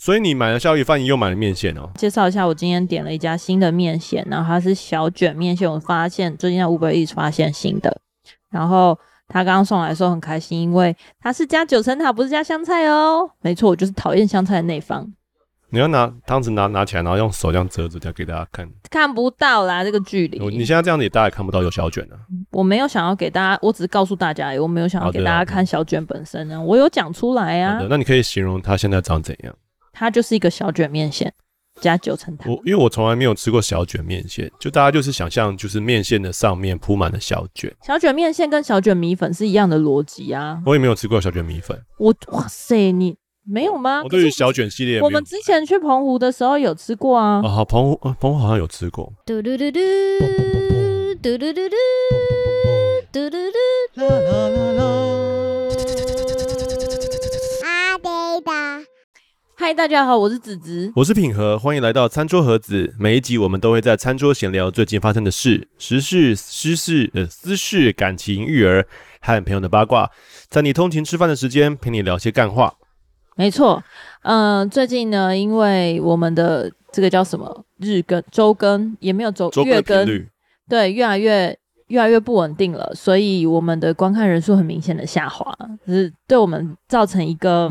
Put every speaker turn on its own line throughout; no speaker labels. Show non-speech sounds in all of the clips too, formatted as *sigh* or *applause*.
所以你买了宵夜饭，你又买了面线哦。
介绍一下，我今天点了一家新的面线，然后它是小卷面线。我发现最近在 Uber Eats 发现新的，然后他刚刚送来的时候很开心，因为它是加九层塔，不是加香菜哦。没错，我就是讨厌香菜的那一方。
你要拿汤匙拿拿起来，然后用手这样折着，这样给大家看。
看不到啦，这个距离。
你现在这样子，也大家也看不到有小卷啊。
我没有想要给大家，我只是告诉大家，我没有想要给大家看小卷本身呢。我有讲出来啊。
那你可以形容它现在长怎样？
它就是一个小卷面线加九层塔。
我因为我从来没有吃过小卷面线，就大家就是想象，就是面线的上面铺满了小卷。
小卷面线跟小卷米粉是一样的逻辑啊。
我也没有吃过小卷米粉。
我哇塞，你。没有吗？
我对于小卷系列，
我们之前去澎湖的时候有吃过啊。
啊，好，澎湖，啊，澎湖好像有吃过。嘟嘟嘟嘟，嘟嘟嘟嘟，嘟嘟嘟，啦啦啦
嗨，大家好，我是子子，
我是品和，欢迎来到餐桌盒子。每一集我们都会在餐桌闲聊最近发生的事、时事、私事、呃，私事、感情、育儿和朋友的八卦，在你通勤吃饭的时间陪你聊些干话。
没错，嗯、呃，最近呢，因为我们的这个叫什么日更、周更也没有周、月更，对，越来越越来越不稳定了，所以我们的观看人数很明显的下滑，就是对我们造成一个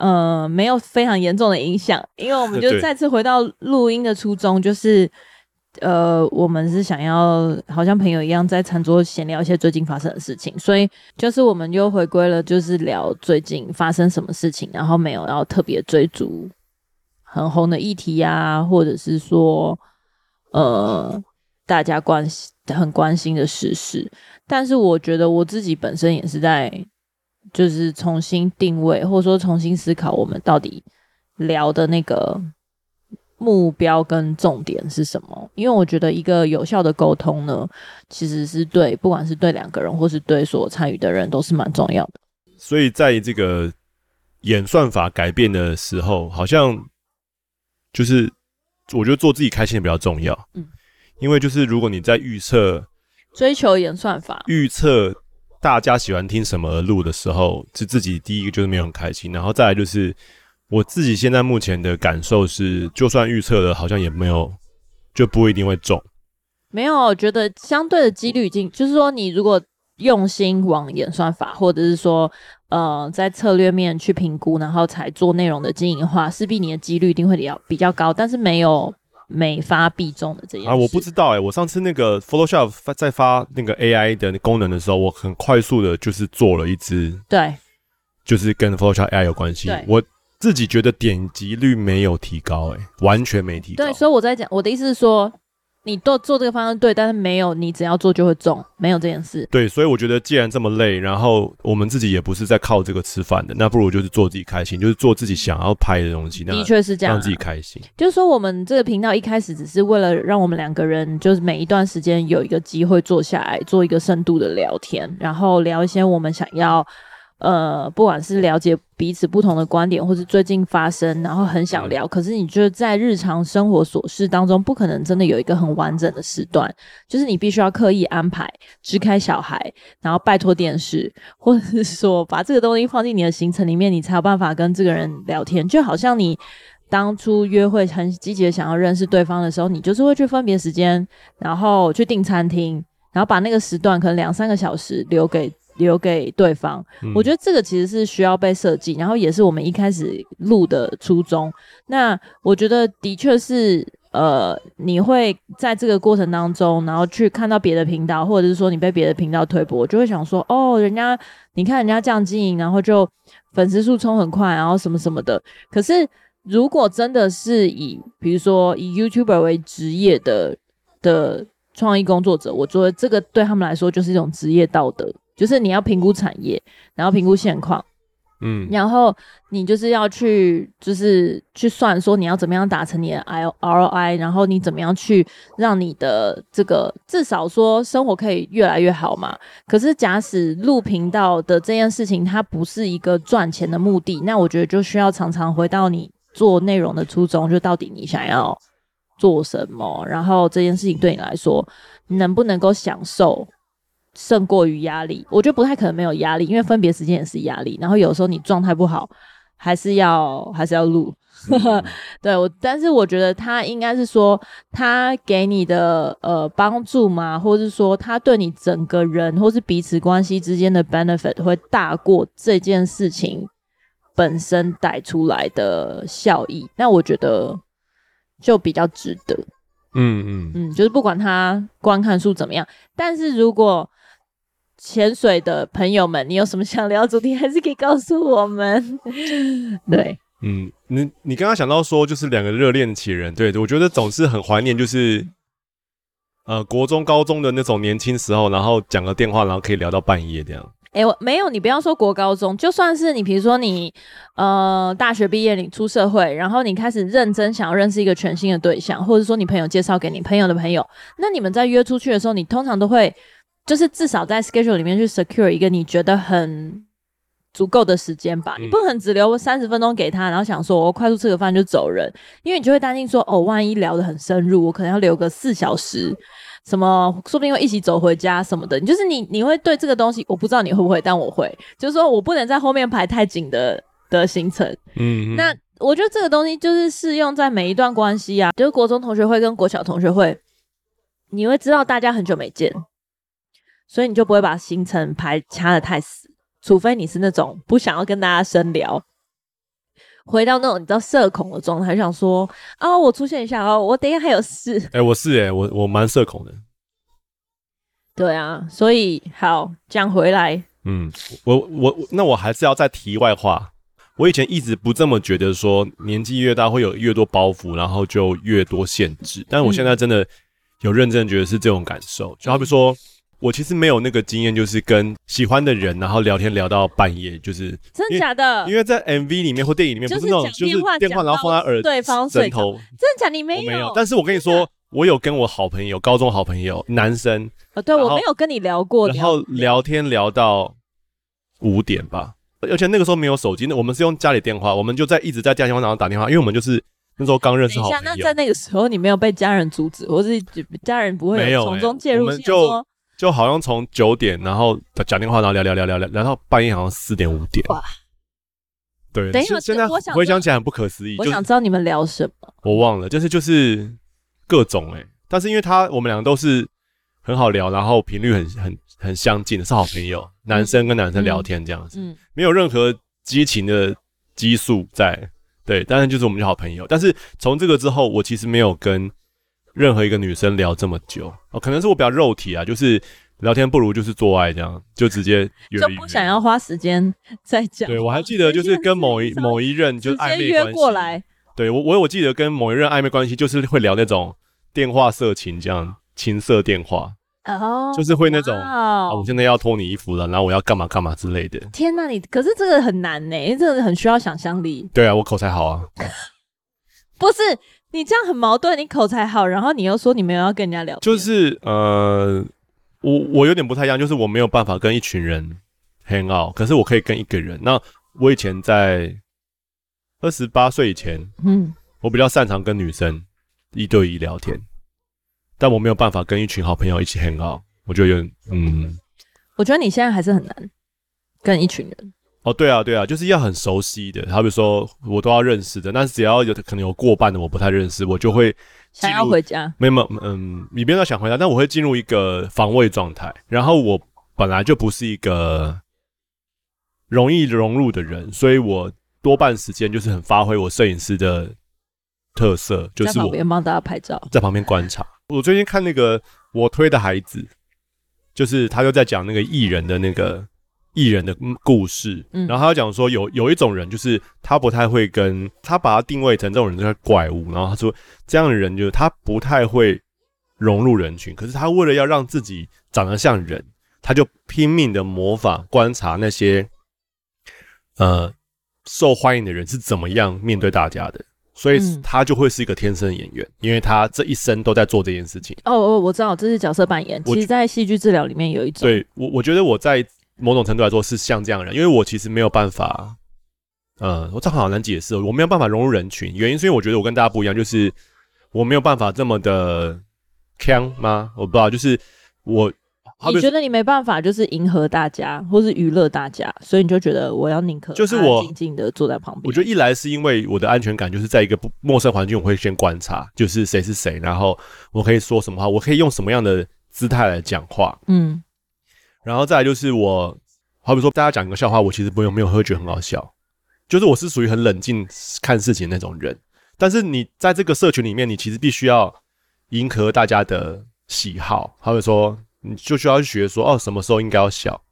呃没有非常严重的影响，因为我们 *laughs* 就再次回到录音的初衷，就是。呃，我们是想要好像朋友一样在餐桌闲聊一些最近发生的事情，所以就是我们又回归了，就是聊最近发生什么事情，然后没有要特别追逐很红的议题啊，或者是说呃大家关心很关心的时事。但是我觉得我自己本身也是在就是重新定位，或者说重新思考我们到底聊的那个。目标跟重点是什么？因为我觉得一个有效的沟通呢，其实是对不管是对两个人，或是对所参与的人，都是蛮重要的。
所以在这个演算法改变的时候，好像就是我觉得做自己开心也比较重要。嗯，因为就是如果你在预测
追求演算法，
预测大家喜欢听什么录的时候，是自己第一个就是没有很开心，然后再来就是。我自己现在目前的感受是，就算预测了，好像也没有，就不一定会中。
没有，我觉得相对的几率已经，就是说，你如果用心往演算法，或者是说，呃，在策略面去评估，然后才做内容的经营的话，势必你的几率一定会比较比较高。但是没有每发必中的这样。啊，
我不知道哎、欸，我上次那个 Photoshop 在发那个 AI 的功能的时候，我很快速的就是做了一支，
对，
就是跟 Photoshop AI 有关
系，
我。自己觉得点击率没有提高、欸，哎，完全没提高。
对，所以我在讲，我的意思是说，你都做这个方向对，但是没有你只要做就会中，没有这件事。
对，所以我觉得既然这么累，然后我们自己也不是在靠这个吃饭的，那不如就是做自己开心，就是做自己想要拍的东西。的
确是这样、啊，
让自己开心。
就是说，我们这个频道一开始只是为了让我们两个人，就是每一段时间有一个机会坐下来做一个深度的聊天，然后聊一些我们想要。呃，不管是了解彼此不同的观点，或是最近发生，然后很想聊，可是你觉得在日常生活琐事当中，不可能真的有一个很完整的时段，就是你必须要刻意安排，支开小孩，然后拜托电视，或者是说把这个东西放进你的行程里面，你才有办法跟这个人聊天。就好像你当初约会很积极的想要认识对方的时候，你就是会去分别时间，然后去订餐厅，然后把那个时段可能两三个小时留给。留给对方，我觉得这个其实是需要被设计，然后也是我们一开始录的初衷。那我觉得的确是，呃，你会在这个过程当中，然后去看到别的频道，或者是说你被别的频道推播，就会想说，哦，人家你看人家这样经营，然后就粉丝数冲很快，然后什么什么的。可是如果真的是以，比如说以 YouTuber 为职业的的创意工作者，我觉得这个对他们来说就是一种职业道德。就是你要评估产业，然后评估现况，嗯，然后你就是要去，就是去算说你要怎么样达成你的 ROI，然后你怎么样去让你的这个至少说生活可以越来越好嘛。可是假使录频道的这件事情它不是一个赚钱的目的，那我觉得就需要常常回到你做内容的初衷，就到底你想要做什么，然后这件事情对你来说能不能够享受。胜过于压力，我觉得不太可能没有压力，因为分别时间也是压力。然后有时候你状态不好，还是要还是要录。*laughs* 对我，但是我觉得他应该是说，他给你的呃帮助嘛，或者是说他对你整个人或是彼此关系之间的 benefit 会大过这件事情本身带出来的效益，那我觉得就比较值得。
嗯嗯
嗯，就是不管他观看数怎么样，但是如果潜水的朋友们，你有什么想聊主题，还是可以告诉我们。*laughs* 对。
嗯，你你刚刚想到说，就是两个热恋期人，对，我觉得总是很怀念，就是呃国中高中的那种年轻时候，然后讲个电话，然后可以聊到半夜这样。
哎、欸，我没有，你不要说国高中，就算是你，比如说你呃大学毕业，你出社会，然后你开始认真想要认识一个全新的对象，或者说你朋友介绍给你朋友的朋友，那你们在约出去的时候，你通常都会就是至少在 schedule 里面去 secure 一个你觉得很。足够的时间吧，你不可能只留三十分钟给他，然后想说我快速吃个饭就走人，因为你就会担心说哦，万一聊得很深入，我可能要留个四小时，什么说不定会一起走回家什么的。就是你你会对这个东西，我不知道你会不会，但我会，就是说我不能在后面排太紧的的行程。嗯，那我觉得这个东西就是适用在每一段关系啊，就是国中同学会跟国小同学会，你会知道大家很久没见，所以你就不会把行程排掐的太死。除非你是那种不想要跟大家深聊，回到那种你知道社恐的状态，想说啊、哦，我出现一下哦，我等一下还有事。
哎、欸，我是哎、欸，我我蛮社恐的。*laughs*
对啊，所以好讲回来，
嗯，我我那我还是要再题外话。我以前一直不这么觉得，说年纪越大会有越多包袱，然后就越多限制。但我现在真的有认真觉得是这种感受，就好比说。我其实没有那个经验，就是跟喜欢的人，然后聊天聊到半夜，就是
真的假的？
因为在 MV 里面或电影里面，不是那种就是电话，然后放在耳
对方
枕头。
真的假的？你没有？
没有。但是我跟你说，我有跟我好朋友，高中好朋友，男生。
哦，对，我没有跟你聊过。
然后聊天聊到五点吧，而且那个时候没有手机，那我们是用家里电话，我们就在一直在家里电话打电话，因为我们就是那时候刚认识好朋友。
那在那个时候，你没有被家人阻止，或是家人不会从中介入？
我们就。就好像从九点，然后讲电话，然后聊聊聊聊聊，聊到半夜好像四点五点。哇！对，等一下，现在回想起来很不可思议。
我想知道你们聊什么，
我忘了，就是就是各种哎、欸，但是因为他我们两个都是很好聊，然后频率很很很相近的，是好朋友，男生跟男生聊天这样子，嗯嗯、没有任何激情的激素在，对，但是就是我们是好朋友。但是从这个之后，我其实没有跟。任何一个女生聊这么久哦，可能是我比较肉体啊，就是聊天不如就是做爱这样，就直接，
就不想要花时间再讲。
对，我还记得就是跟某一某一任就是暧昧关系，约过来。对我我我记得跟某一任暧昧关系就是会聊那种电话色情这样，情色电话哦，就是会那种啊，我现在要脱你衣服了，然后我要干嘛干嘛之类的。
天哪，你可是这个很难呢，因为这个很需要想象力。
对啊，我口才好啊。*laughs*
不是。你这样很矛盾，你口才好，然后你又说你没有要跟人家聊，
就是呃，我我有点不太一样，就是我没有办法跟一群人 hang out，可是我可以跟一个人。那我以前在二十八岁以前，嗯，我比较擅长跟女生一对一聊天，但我没有办法跟一群好朋友一起 hang out，我觉得有点嗯，
我觉得你现在还是很难跟一群人。
哦，对啊，对啊，就是要很熟悉的，好比说我都要认识的，但是只要有可能有过半的我不太认识，我就会
想要回家。
没有，没有嗯，你不要想回家，但我会进入一个防卫状态。然后我本来就不是一个容易融入的人，所以我多半时间就是很发挥我摄影师的特色，就是我在旁
边帮大家拍照，
在旁边观察。我最近看那个我推的孩子，就是他就在讲那个艺人的那个。艺人的故事，然后他讲说有有一种人，就是他不太会跟他把他定位成这种人就是怪物，然后他说这样的人就是他不太会融入人群，可是他为了要让自己长得像人，他就拼命的模仿观察那些呃受欢迎的人是怎么样面对大家的，所以他就会是一个天生演员，因为他这一生都在做这件事情。
哦哦，我知道这是角色扮演，其实，在戏剧治疗里面有一种，
对我我觉得我在。某种程度来说是像这样的人，因为我其实没有办法，嗯，我这好难解释，我没有办法融入人群，原因是因为我觉得我跟大家不一样，就是我没有办法这么的腔吗？我不知道，就是我
你觉得你没办法，就是迎合大家，或是娱乐大家，所以你就觉得我要宁可
就是我
静静的坐在旁边。
我觉得一来是因为我的安全感，就是在一个不陌生环境，我会先观察，就是谁是谁，然后我可以说什么话，我可以用什么样的姿态来讲话。嗯，然后再来就是我，好比说大家讲一个笑话，我其实不用没有会觉得很好笑，就是我是属于很冷静看事情的那种人。但是你在这个社群里面，你其实必须要迎合大家的喜好，好比说。你就需要去学说哦，什么时候应该要笑，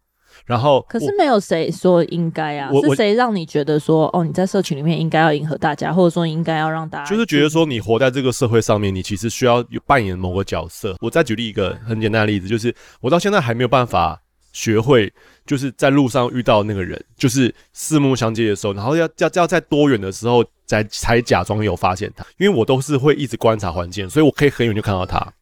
然后
可是没有谁说应该啊，是谁让你觉得说哦，你在社群里面应该要迎合大家，或者说应该要让大家
就是觉得说你活在这个社会上面，你其实需要扮演某个角色。我再举例一个很简单的例子，就是我到现在还没有办法学会，就是在路上遇到那个人，就是四目相接的时候，然后要要要在多远的时候才才假装有发现他，因为我都是会一直观察环境，所以我可以很远就看到他。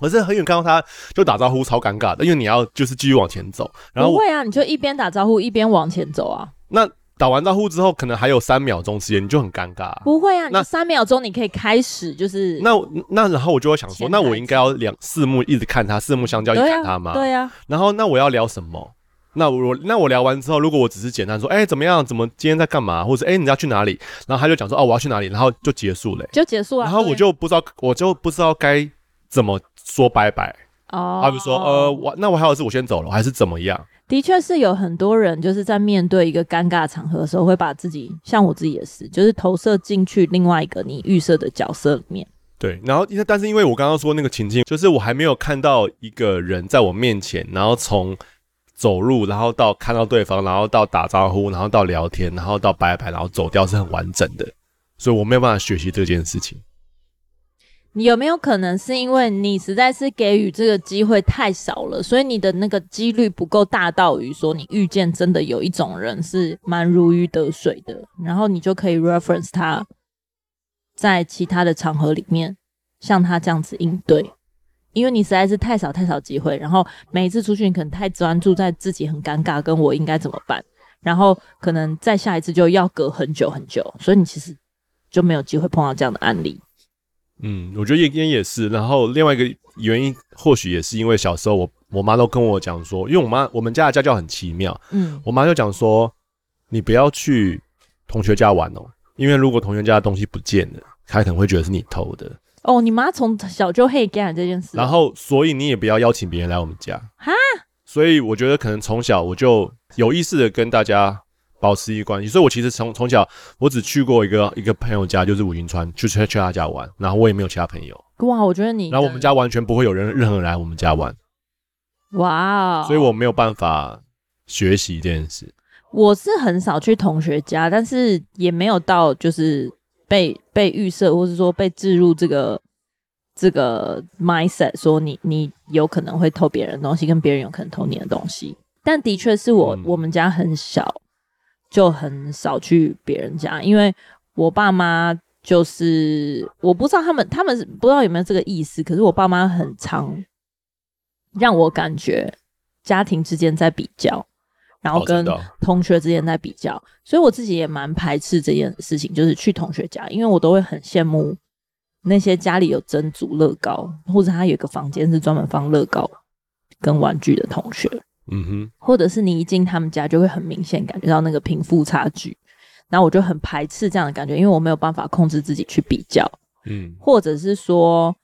可是很远看到他就打招呼，超尴尬的，因为你要就是继续往前走。然后
不会啊，你就一边打招呼一边往前走啊。
那打完招呼之后，可能还有三秒钟时间，你就很尴尬。
不会啊，那三秒钟你可以开始就是
那那然后我就会想说，那我应该要两四目一直看他，四目相交一直看他吗？
对呀、啊。
然后那我要聊什么？那我那我聊完之后，如果我只是简单说，哎、欸，怎么样？怎么今天在干嘛？或者哎、欸，你要去哪里？然后他就讲说，哦，我要去哪里？然后就结束了、欸，
就结束了。
然后我就不知道，我就不知道该怎么说拜拜。哦，他就说，呃，我那我还有事，我先走了，还是怎么样？
的确是有很多人就是在面对一个尴尬场合的时候，会把自己，像我自己也是，就是投射进去另外一个你预设的角色里面。
对，然后但是因为我刚刚说那个情境，就是我还没有看到一个人在我面前，然后从走路，然后到看到对方，然后到打招呼，然后到聊天，然后到拜拜，然后走掉是很完整的，所以我没有办法学习这件事情。
你有没有可能是因为你实在是给予这个机会太少了，所以你的那个几率不够大到于说你遇见真的有一种人是蛮如鱼得水的，然后你就可以 reference 他，在其他的场合里面像他这样子应对，因为你实在是太少太少机会，然后每一次出去你可能太专注在自己很尴尬，跟我应该怎么办，然后可能再下一次就要隔很久很久，所以你其实就没有机会碰到这样的案例。
嗯，我觉得也也也是。然后另外一个原因，或许也是因为小时候我我妈都跟我讲说，因为我妈我们家的家教很奇妙。嗯，我妈就讲说，你不要去同学家玩哦，因为如果同学家的东西不见了，他可能会觉得是你偷的。
哦，你妈从小就黑干这件事。
然后，所以你也不要邀请别人来我们家。哈，所以我觉得可能从小我就有意识的跟大家。保持一个关系，所以我其实从从小我只去过一个一个朋友家，就是五云川，去去去他家玩，然后我也没有其他朋友。
哇，我觉得你，
然后我们家完全不会有人任何人来我们家玩。
哇，
所以我没有办法学习这件事。
我是很少去同学家，但是也没有到就是被被预设，或是说被置入这个这个 mindset，说你你有可能会偷别人的东西，跟别人有可能偷你的东西。但的确是我、嗯、我们家很小。就很少去别人家，因为我爸妈就是我不知道他们他们不知道有没有这个意思，可是我爸妈很常让我感觉家庭之间在比较，然后跟同学之间在比较，所以我自己也蛮排斥这件事情，就是去同学家，因为我都会很羡慕那些家里有蒸煮乐高，或者他有一个房间是专门放乐高跟玩具的同学。嗯哼，或者是你一进他们家就会很明显感觉到那个贫富差距，然后我就很排斥这样的感觉，因为我没有办法控制自己去比较。嗯，或者是说，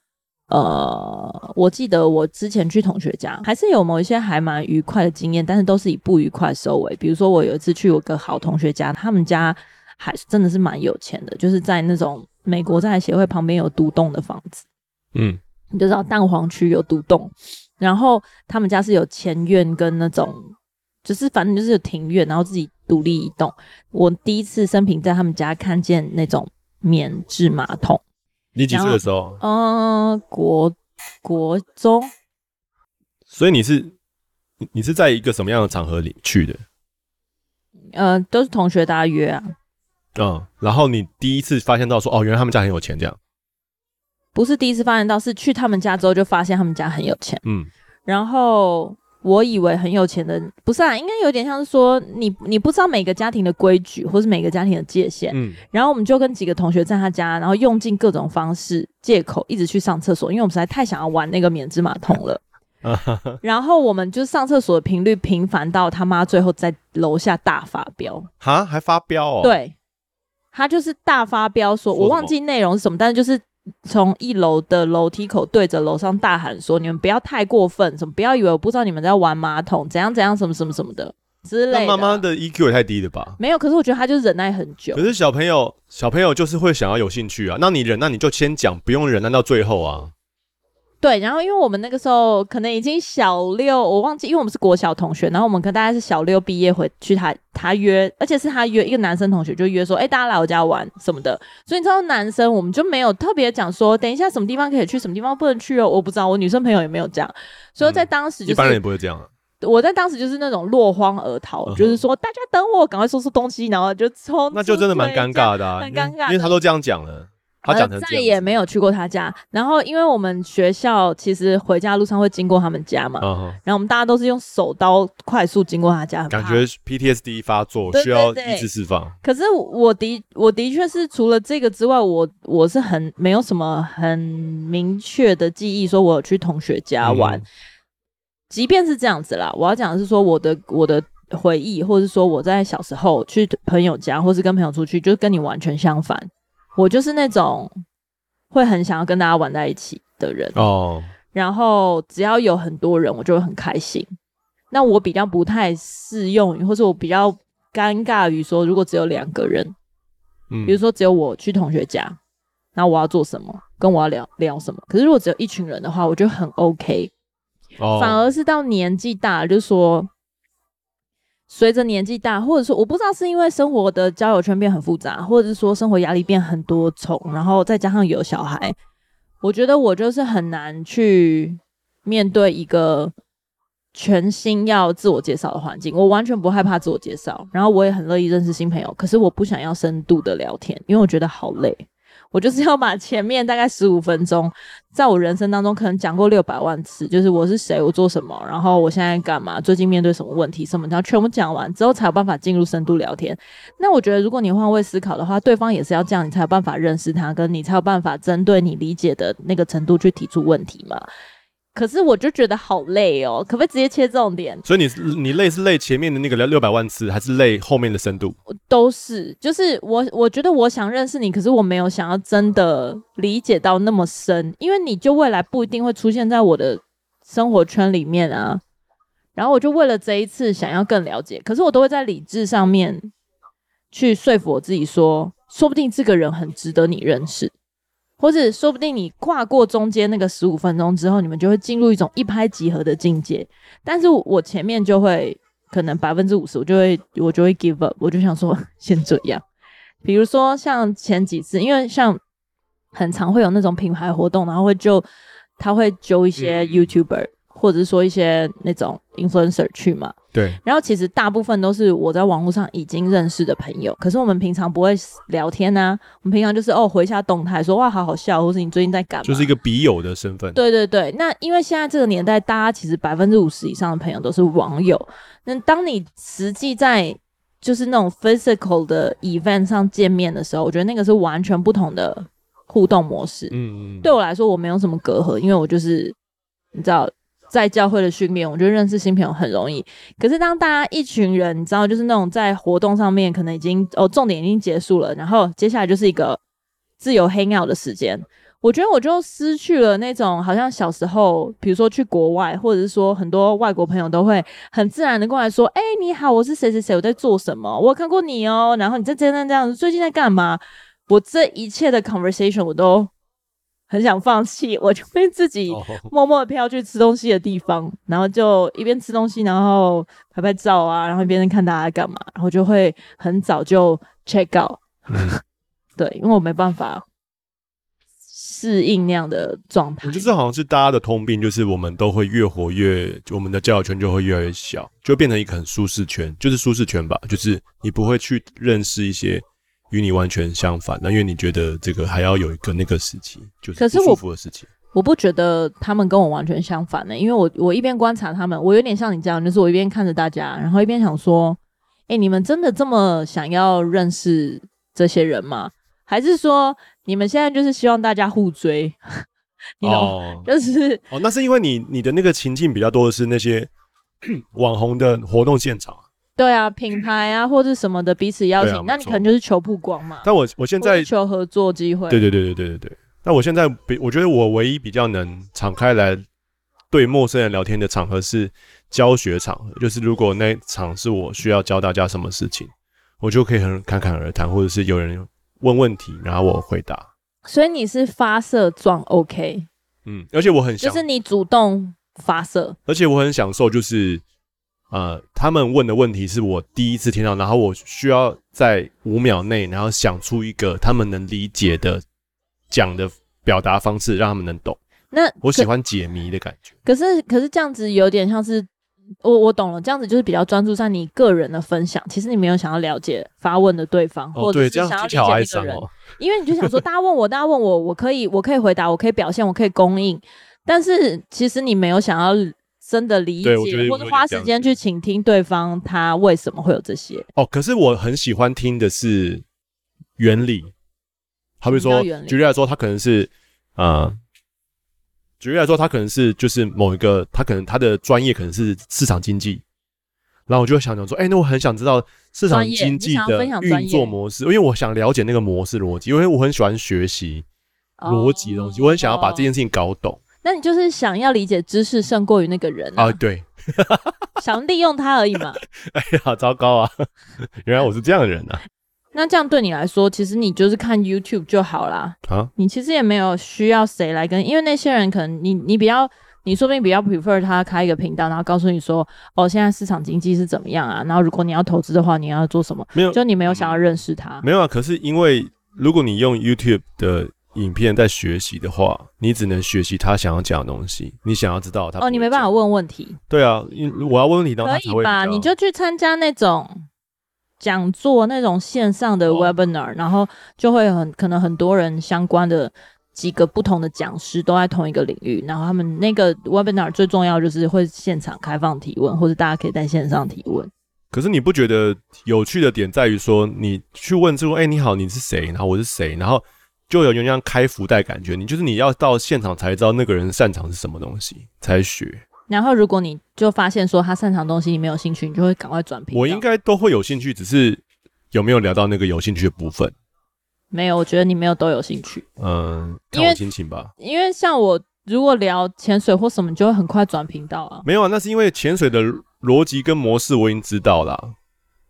呃，我记得我之前去同学家，还是有某一些还蛮愉快的经验，但是都是以不愉快收尾。比如说我有一次去我个好同学家，他们家还是真的是蛮有钱的，就是在那种美国在协会旁边有独栋的房子。嗯，你就知道蛋黄区有独栋。然后他们家是有前院跟那种，就是反正就是有庭院，然后自己独立一栋。我第一次生平在他们家看见那种免治马桶。
你几岁的时候？
嗯、呃，国国中。
所以你是你是在一个什么样的场合里去的？
呃，都是同学大家约啊。
嗯，然后你第一次发现到说，哦，原来他们家很有钱这样。
不是第一次发现到，是去他们家之后就发现他们家很有钱。嗯，然后我以为很有钱的，不是啊，应该有点像是说你你不知道每个家庭的规矩，或是每个家庭的界限。嗯，然后我们就跟几个同学在他家，然后用尽各种方式借口一直去上厕所，因为我们实在太想要玩那个免治马桶了。*laughs* 然后我们就上厕所的频率频繁到他妈最后在楼下大发飙，
哈，还发飙哦？
对，他就是大发飙，说我忘记内容是什么，但是就是从一楼的楼梯口对着楼上大喊说：“你们不要太过分，什么不要以为我不知道你们在玩马桶，怎样怎样，什么什么什么的。”之
类，妈妈的 EQ 也太低了吧？
没有，可是我觉得他就是忍耐很久。
可是小朋友，小朋友就是会想要有兴趣啊。那你忍耐，那你就先讲，不用忍耐到最后啊。
对，然后因为我们那个时候可能已经小六，我忘记，因为我们是国小同学，然后我们可大概是小六毕业回去他，他他约，而且是他约一个男生同学就约说，哎，大家来我家玩什么的。所以你知道，男生我们就没有特别讲说，等一下什么地方可以去，什么地方不能去哦。我不知道，我女生朋友也没有这样。所以在当时、就是，
一般人也不会这样。
我在当时就是那种落荒而逃，嗯、就是说大家等我，赶快收拾东西，然后就冲。那
就真的蛮尴尬的、啊，
很尴尬，
因为他都这样讲了，他讲的
再也没有去过他家。然后因为我们学校其实回家路上会经过他们家嘛，嗯、然后我们大家都是用手刀快速经过他家，
感觉 PTSD 发作，需要意志释放。
可是我的我的确是除了这个之外，我我是很没有什么很明确的记忆，说我有去同学家玩。嗯即便是这样子啦，我要讲的是说我的我的回忆，或者是说我在小时候去朋友家，或是跟朋友出去，就是跟你完全相反。我就是那种会很想要跟大家玩在一起的人哦。然后只要有很多人，我就会很开心。那我比较不太适用于，或是我比较尴尬于说，如果只有两个人，嗯，比如说只有我去同学家，那我要做什么，跟我要聊聊什么。可是如果只有一群人的话，我觉得很 OK。反而是到年纪大，就是说，随着年纪大，或者说，我不知道是因为生活的交友圈变很复杂，或者是说生活压力变很多重，然后再加上有小孩，我觉得我就是很难去面对一个全新要自我介绍的环境。我完全不害怕自我介绍，然后我也很乐意认识新朋友，可是我不想要深度的聊天，因为我觉得好累。我就是要把前面大概十五分钟，在我人生当中可能讲过六百万次，就是我是谁，我做什么，然后我现在干嘛，最近面对什么问题，什么，然后全部讲完之后，才有办法进入深度聊天。那我觉得，如果你换位思考的话，对方也是要这样，你才有办法认识他，跟你才有办法针对你理解的那个程度去提出问题嘛。可是我就觉得好累哦，可不可以直接切重点？
所以你你累是累前面的那个聊六百万次，还是累后面的深度？
都是，就是我我觉得我想认识你，可是我没有想要真的理解到那么深，因为你就未来不一定会出现在我的生活圈里面啊。然后我就为了这一次想要更了解，可是我都会在理智上面去说服我自己说，说不定这个人很值得你认识。或者说不定你跨过中间那个十五分钟之后，你们就会进入一种一拍即合的境界。但是我前面就会可能百分之五十，我就会我就会 give up，我就想说 *laughs* 先这样。比如说像前几次，因为像很常会有那种品牌活动，然后会就他会揪一些 YouTuber，嗯，或者是说一些那种 influencer 去嘛。
对，
然后其实大部分都是我在网络上已经认识的朋友，可是我们平常不会聊天啊，我们平常就是哦回一下动态，说哇好好笑，或是你最近在干嘛，
就是一个笔友的身份。
对对对，那因为现在这个年代，大家其实百分之五十以上的朋友都是网友，那当你实际在就是那种 physical 的 event 上见面的时候，我觉得那个是完全不同的互动模式。嗯嗯，对我来说我没有什么隔阂，因为我就是你知道。在教会的训练，我觉得认识新朋友很容易。可是当大家一群人，你知道，就是那种在活动上面可能已经哦，重点已经结束了，然后接下来就是一个自由 hang out 的时间。我觉得我就失去了那种好像小时候，比如说去国外，或者是说很多外国朋友都会很自然的过来说：“哎，你好，我是谁谁谁，我在做什么？我看过你哦。”然后你在这样这样，最近在干嘛？我这一切的 conversation 我都。很想放弃，*laughs* 我就会自己默默的飘去吃东西的地方，oh. 然后就一边吃东西，然后拍拍照啊，然后一边看大家干嘛，然后就会很早就 check out。嗯、*laughs* 对，因为我没办法适应那样的状态。我觉得
这好像是大家的通病，就是我们都会越活越，我们的交友圈就会越来越小，就变成一个很舒适圈，就是舒适圈吧，就是你不会去认识一些。与你完全相反，那因为你觉得这个还要有一个那个时期，就是不舒服的事情。
我不觉得他们跟我完全相反呢，因为我我一边观察他们，我有点像你这样，就是我一边看着大家，然后一边想说，哎，你们真的这么想要认识这些人吗？还是说你们现在就是希望大家互追？*laughs* 你懂吗？*laughs* 就是
哦，那是因为你你的那个情境比较多的是那些 *clears throat* 网红的活动现场。
对啊，品牌啊 *laughs* 或者什么的彼此邀请，啊、那你可能就是求曝光嘛。
但我我现在
求合作机会。
对对对对对对对。那我现在比我觉得我唯一比较能敞开来对陌生人聊天的场合是教学场合，就是如果那场是我需要教大家什么事情，我就可以很侃侃而谈，或者是有人问问题，然后我回答。
所以你是发射状 OK？
嗯，而且我很
就是你主动发射，
而且我很享受就是。呃，他们问的问题是我第一次听到，然后我需要在五秒内，然后想出一个他们能理解的讲的表达方式，让他们能懂。
那
我喜欢解谜的感觉。
可是，可是这样子有点像是我我懂了，这样子就是比较专注在你个人的分享。其实你没有想要了解发问的对方，
哦、
或者是想要理解一个人，哦、*laughs* 因为你就想说，大家问我，大家问我，我可以，我可以回答，我可以表现，我可以供应。但是其实你没有想要。真的理解，或者花时间去倾听对方，他为什么会有这些？
哦，可是我很喜欢听的是原理，好比说，举例来说，他可能是，呃，举例来说，他可能是就是某一个，他可能他的专业可能是市场经济，然后我就会想讲说，哎、欸，那我很想知道市场经济的运作模式，因为我想了解那个模式逻辑，因为我很喜欢学习逻辑的东西，我很想要把这件事情搞懂。
那你就是想要理解知识胜过于那个人啊？
啊对，*laughs* *laughs*
想利用他而已嘛。
哎呀，糟糕啊！*laughs* 原来我是这样的人啊。
那这样对你来说，其实你就是看 YouTube 就好啦。啊，你其实也没有需要谁来跟，因为那些人可能你你比较，你说不定比较 prefer 他开一个频道，然后告诉你说，哦，现在市场经济是怎么样啊？然后如果你要投资的话，你要做什么？没有，就你没有想要认识他。
没有啊，可是因为如果你用 YouTube 的。影片在学习的话，你只能学习他想要讲的东西。你想要知道他
哦，你没办法问问题。
对啊，因我要问问题，然后他才会
可以吧？你就去参加那种讲座，那种线上的 webinar，、哦、然后就会很可能很多人相关的几个不同的讲师都在同一个领域，然后他们那个 webinar 最重要就是会现场开放提问，或者大家可以在线上提问。
可是你不觉得有趣的点在于说，你去问之后，哎，你好，你是谁？然后我是谁？然后。就有点像开福袋感觉，你就是你要到现场才知道那个人擅长是什么东西，才学。
然后如果你就发现说他擅长的东西你没有兴趣，你就会赶快转频。
我应该都会有兴趣，只是有没有聊到那个有兴趣的部分？
没有，我觉得你没有都有兴趣。
嗯，看我心情吧。
因为，像我如果聊潜水或什么，你就会很快转频道啊。
没有啊，那是因为潜水的逻辑跟模式我已经知道了。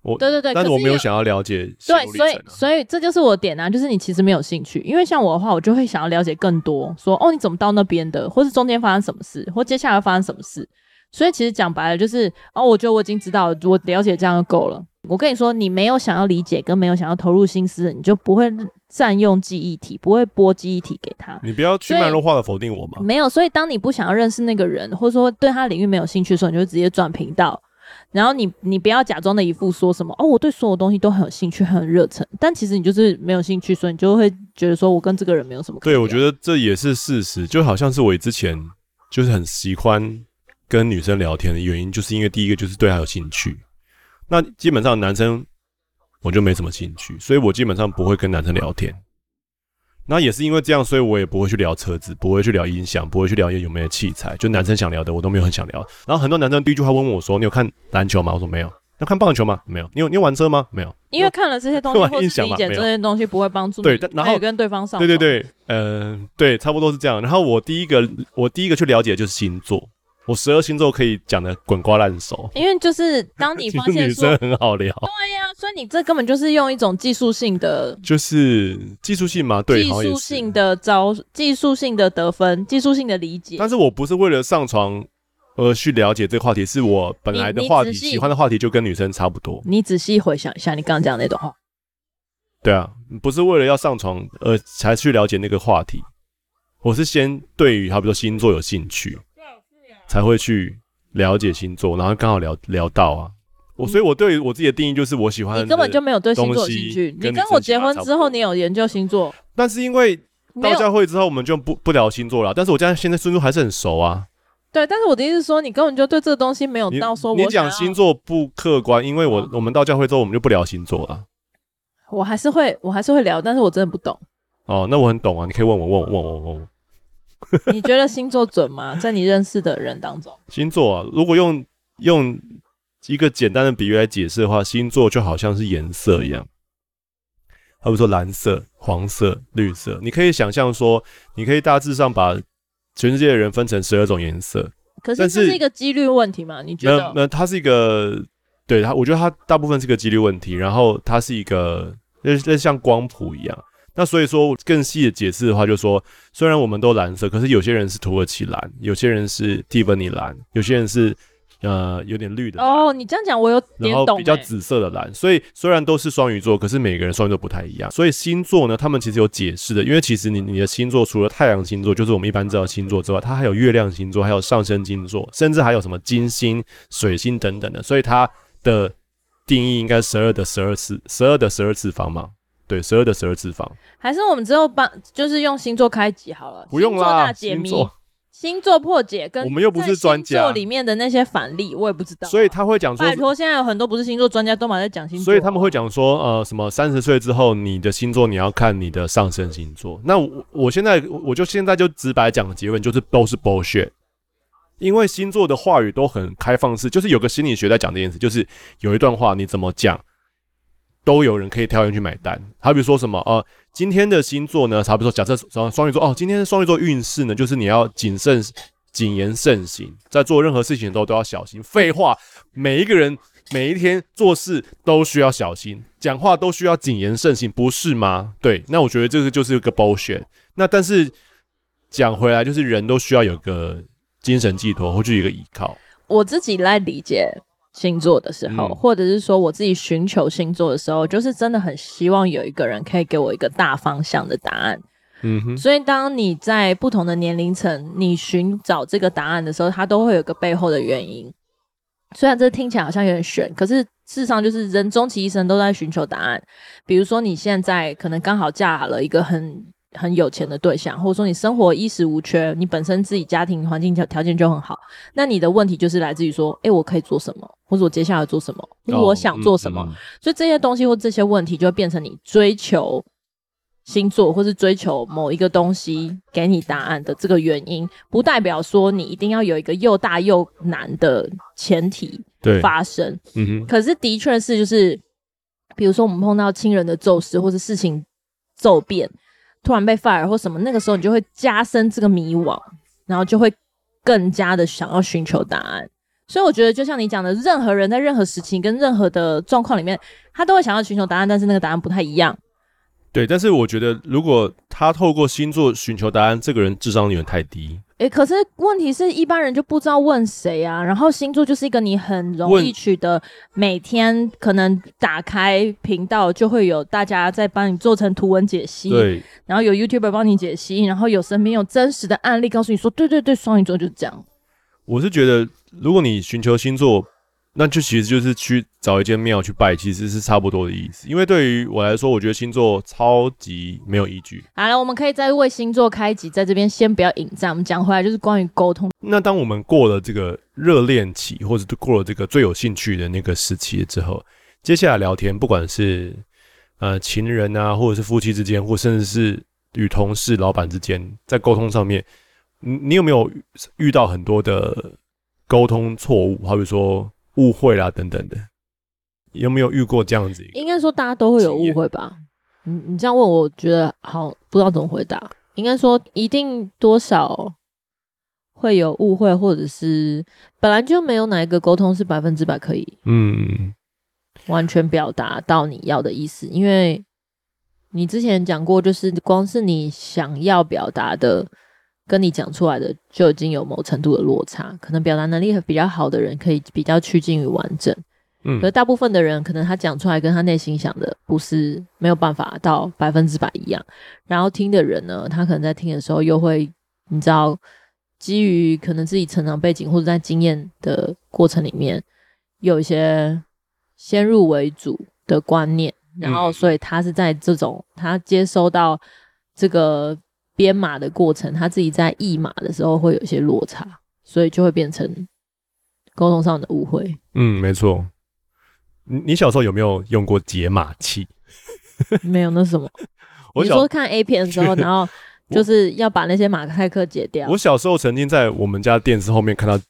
我
对对对，
但是我没有想要了解、啊。
对，所以所以这就是我的点啊，就是你其实没有兴趣，因为像我的话，我就会想要了解更多，说哦，你怎么到那边的，或是中间发生什么事，或接下来发生什么事。所以其实讲白了，就是哦，我觉得我已经知道，我了解这样就够了。我跟你说，你没有想要理解，跟没有想要投入心思，你就不会占用记忆体，不会播记忆体给他。
你不要去脉络化的否定我嘛。
没有，所以当你不想要认识那个人，或者说对他领域没有兴趣的时候，你就直接转频道。然后你你不要假装的一副说什么哦，我对所有东西都很有兴趣，很热忱，但其实你就是没有兴趣，所以你就会觉得说我跟这个人没有什么。
对，我觉得这也是事实，就好像是我之前就是很喜欢跟女生聊天的原因，就是因为第一个就是对她有兴趣。那基本上男生我就没什么兴趣，所以我基本上不会跟男生聊天。那也是因为这样，所以我也不会去聊车子，不会去聊音响，不会去聊有没有器材。就男生想聊的，我都没有很想聊。然后很多男生第一句话问我说：“你有看篮球吗？”我说：“没有。”“要看棒球吗？”“没有。”“你有你有玩车吗？”“没有。”
因为看了这些东西，*laughs* 或是理解这些东西，不会帮助 *laughs* 你。
对，然后
跟对方上。
对对对，嗯、呃，对，差不多是这样。然后我第一个，我第一个去了解的就是星座。我十二星座可以讲的滚瓜烂熟，因为就是当你 *laughs* 发现说
女生
很好聊，
对呀、啊，所以你这根本就是用一种技术性的，
就是技术性嘛，对，
技术性的招，技术性的得分，技术性的理解。
但是我不是为了上床而去了解这个话题，是我本来的话题，喜欢的话题就跟女生差不多。
你仔细回想一下，你刚刚讲的那段话，
对啊，不是为了要上床而才去了解那个话题，我是先对于好比说星座有兴趣。才会去了解星座，然后刚好聊聊到啊，我所以，我对我自己的定义就是我喜欢。
你根本就没有对星座有兴趣。你跟我结婚之后，你有研究星座？
但是因为到教会之后，我们就不不聊星座了。但是我家现在星座还是很熟啊。
对，但是我的意思是说，你根本就对这个东西没有到说我。
你讲星座不客观，因为我我们到教会之后，我们就不聊星座了。
我还是会，我还是会聊，但是我真的不懂。
哦，那我很懂啊，你可以问我，问我，问我，问我。*laughs*
你觉得星座准吗？在你认识的人当中，
星座啊，如果用用一个简单的比喻来解释的话，星座就好像是颜色一样。好比说蓝色、黄色、绿色，你可以想象说，你可以大致上把全世界的人分成十二种颜色。
可是这是一个几率问题吗？你觉得？
那那它是一个，对它，我觉得它大部分是个几率问题。然后它是一个，那那像光谱一样。那所以说更细的解释的话，就是说，虽然我们都蓝色，可是有些人是土耳其蓝，有些人是蒂芬尼蓝，有些人是。呃，有点绿的
哦。你这样讲，我有点懂。然后
比较紫色的蓝，所以虽然都是双鱼座，可是每个人双鱼座不太一样。所以星座呢，他们其实有解释的。因为其实你你的星座除了太阳星座，就是我们一般知道星座之外，它还有月亮星座，还有上升星座，甚至还有什么金星、水星等等的。所以它的定义应该十二的十二次，十二的十二次方嘛？对，十二的十二次方。
还是我们之后帮，就是用星座开集好了，
不用啦，
星座。星座破解跟我们又不是专家，里面的那些反例我也不知道，
所以他会讲说，
拜托，现在有很多不是星座专家都蛮在讲星座，
所以他们会讲说，呃，什么三十岁之后你的星座你要看你的上升星座。那我我现在我就现在就直白讲的结论就是都是 bullshit，因为星座的话语都很开放式，就是有个心理学在讲这件事，就是有一段话你怎么讲。都有人可以跳进去买单，好比说什么呃，今天的星座呢？好比说，假设双双鱼座哦，今天双鱼座运势呢，就是你要谨慎、谨言慎行，在做任何事情的时候都要小心。废话，每一个人每一天做事都需要小心，讲话都需要谨言慎行，不是吗？对，那我觉得这个就是一个 bullshit。那但是讲回来，就是人都需要有个精神寄托或者一个依靠。
我自己来理解。星座的时候，嗯、或者是说我自己寻求星座的时候，就是真的很希望有一个人可以给我一个大方向的答案。嗯哼。所以当你在不同的年龄层，你寻找这个答案的时候，它都会有个背后的原因。虽然这听起来好像有点悬，可是事实上就是人终其一生都在寻求答案。比如说你现在可能刚好嫁了一个很。很有钱的对象，或者说你生活衣食无缺，你本身自己家庭环境条条件就很好，那你的问题就是来自于说，诶、欸，我可以做什么，或者我接下来做什么，哦、我想做什么，嗯嗯、所以这些东西或这些问题就会变成你追求星座，或是追求某一个东西给你答案的这个原因，不代表说你一定要有一个又大又难的前提发生。嗯哼，可是的确是就是，比如说我们碰到亲人的骤逝，或是事情骤变。突然被 fire 或什么，那个时候你就会加深这个迷惘，然后就会更加的想要寻求答案。所以我觉得，就像你讲的，任何人在任何事情跟任何的状况里面，他都会想要寻求答案，但是那个答案不太一样。
对，但是我觉得，如果他透过星座寻求答案，这个人智商有点太低。
诶、欸，可是问题是一般人就不知道问谁啊。然后星座就是一个你很容易取得，每天可能打开频道就会有大家在帮你做成图文解析，
对。
然后有 YouTuber 帮你解析，然后有身边有真实的案例告诉你说，对对对，双鱼座就是这样。
我是觉得，如果你寻求星座。那就其实就是去找一间庙去拜，其实是差不多的意思。因为对于我来说，我觉得星座超级没有依据。
好了，我们可以再为星座开集，在这边先不要引战。我们讲回来就是关于沟通。
那当我们过了这个热恋期，或者过了这个最有兴趣的那个时期之后，接下来聊天，不管是呃情人啊，或者是夫妻之间，或甚至是与同事、老板之间，在沟通上面，你你有没有遇到很多的沟通错误？好比说。误会啦，等等的，有没有遇过这样子？
应该说大家都会有误会吧。你你这样问，我觉得好不知道怎么回答。应该说一定多少会有误会，或者是本来就没有哪一个沟通是百分之百可以嗯完全表达到你要的意思。因为你之前讲过，就是光是你想要表达的。跟你讲出来的就已经有某程度的落差，可能表达能力比较好的人可以比较趋近于完整，嗯，可大部分的人可能他讲出来跟他内心想的不是没有办法到百分之百一样，然后听的人呢，他可能在听的时候又会，你知道，基于可能自己成长背景或者在经验的过程里面，有一些先入为主的观念，然后所以他是在这种他接收到这个。编码的过程，他自己在译码的时候会有一些落差，所以就会变成沟通上的误会。
嗯，没错。你你小时候有没有用过解码器？*laughs*
没有，那什么？*laughs* 我你说看 A 片的时候，*laughs* 然后就是要把那些马赛克解掉。
我小时候曾经在我们家电视后面看到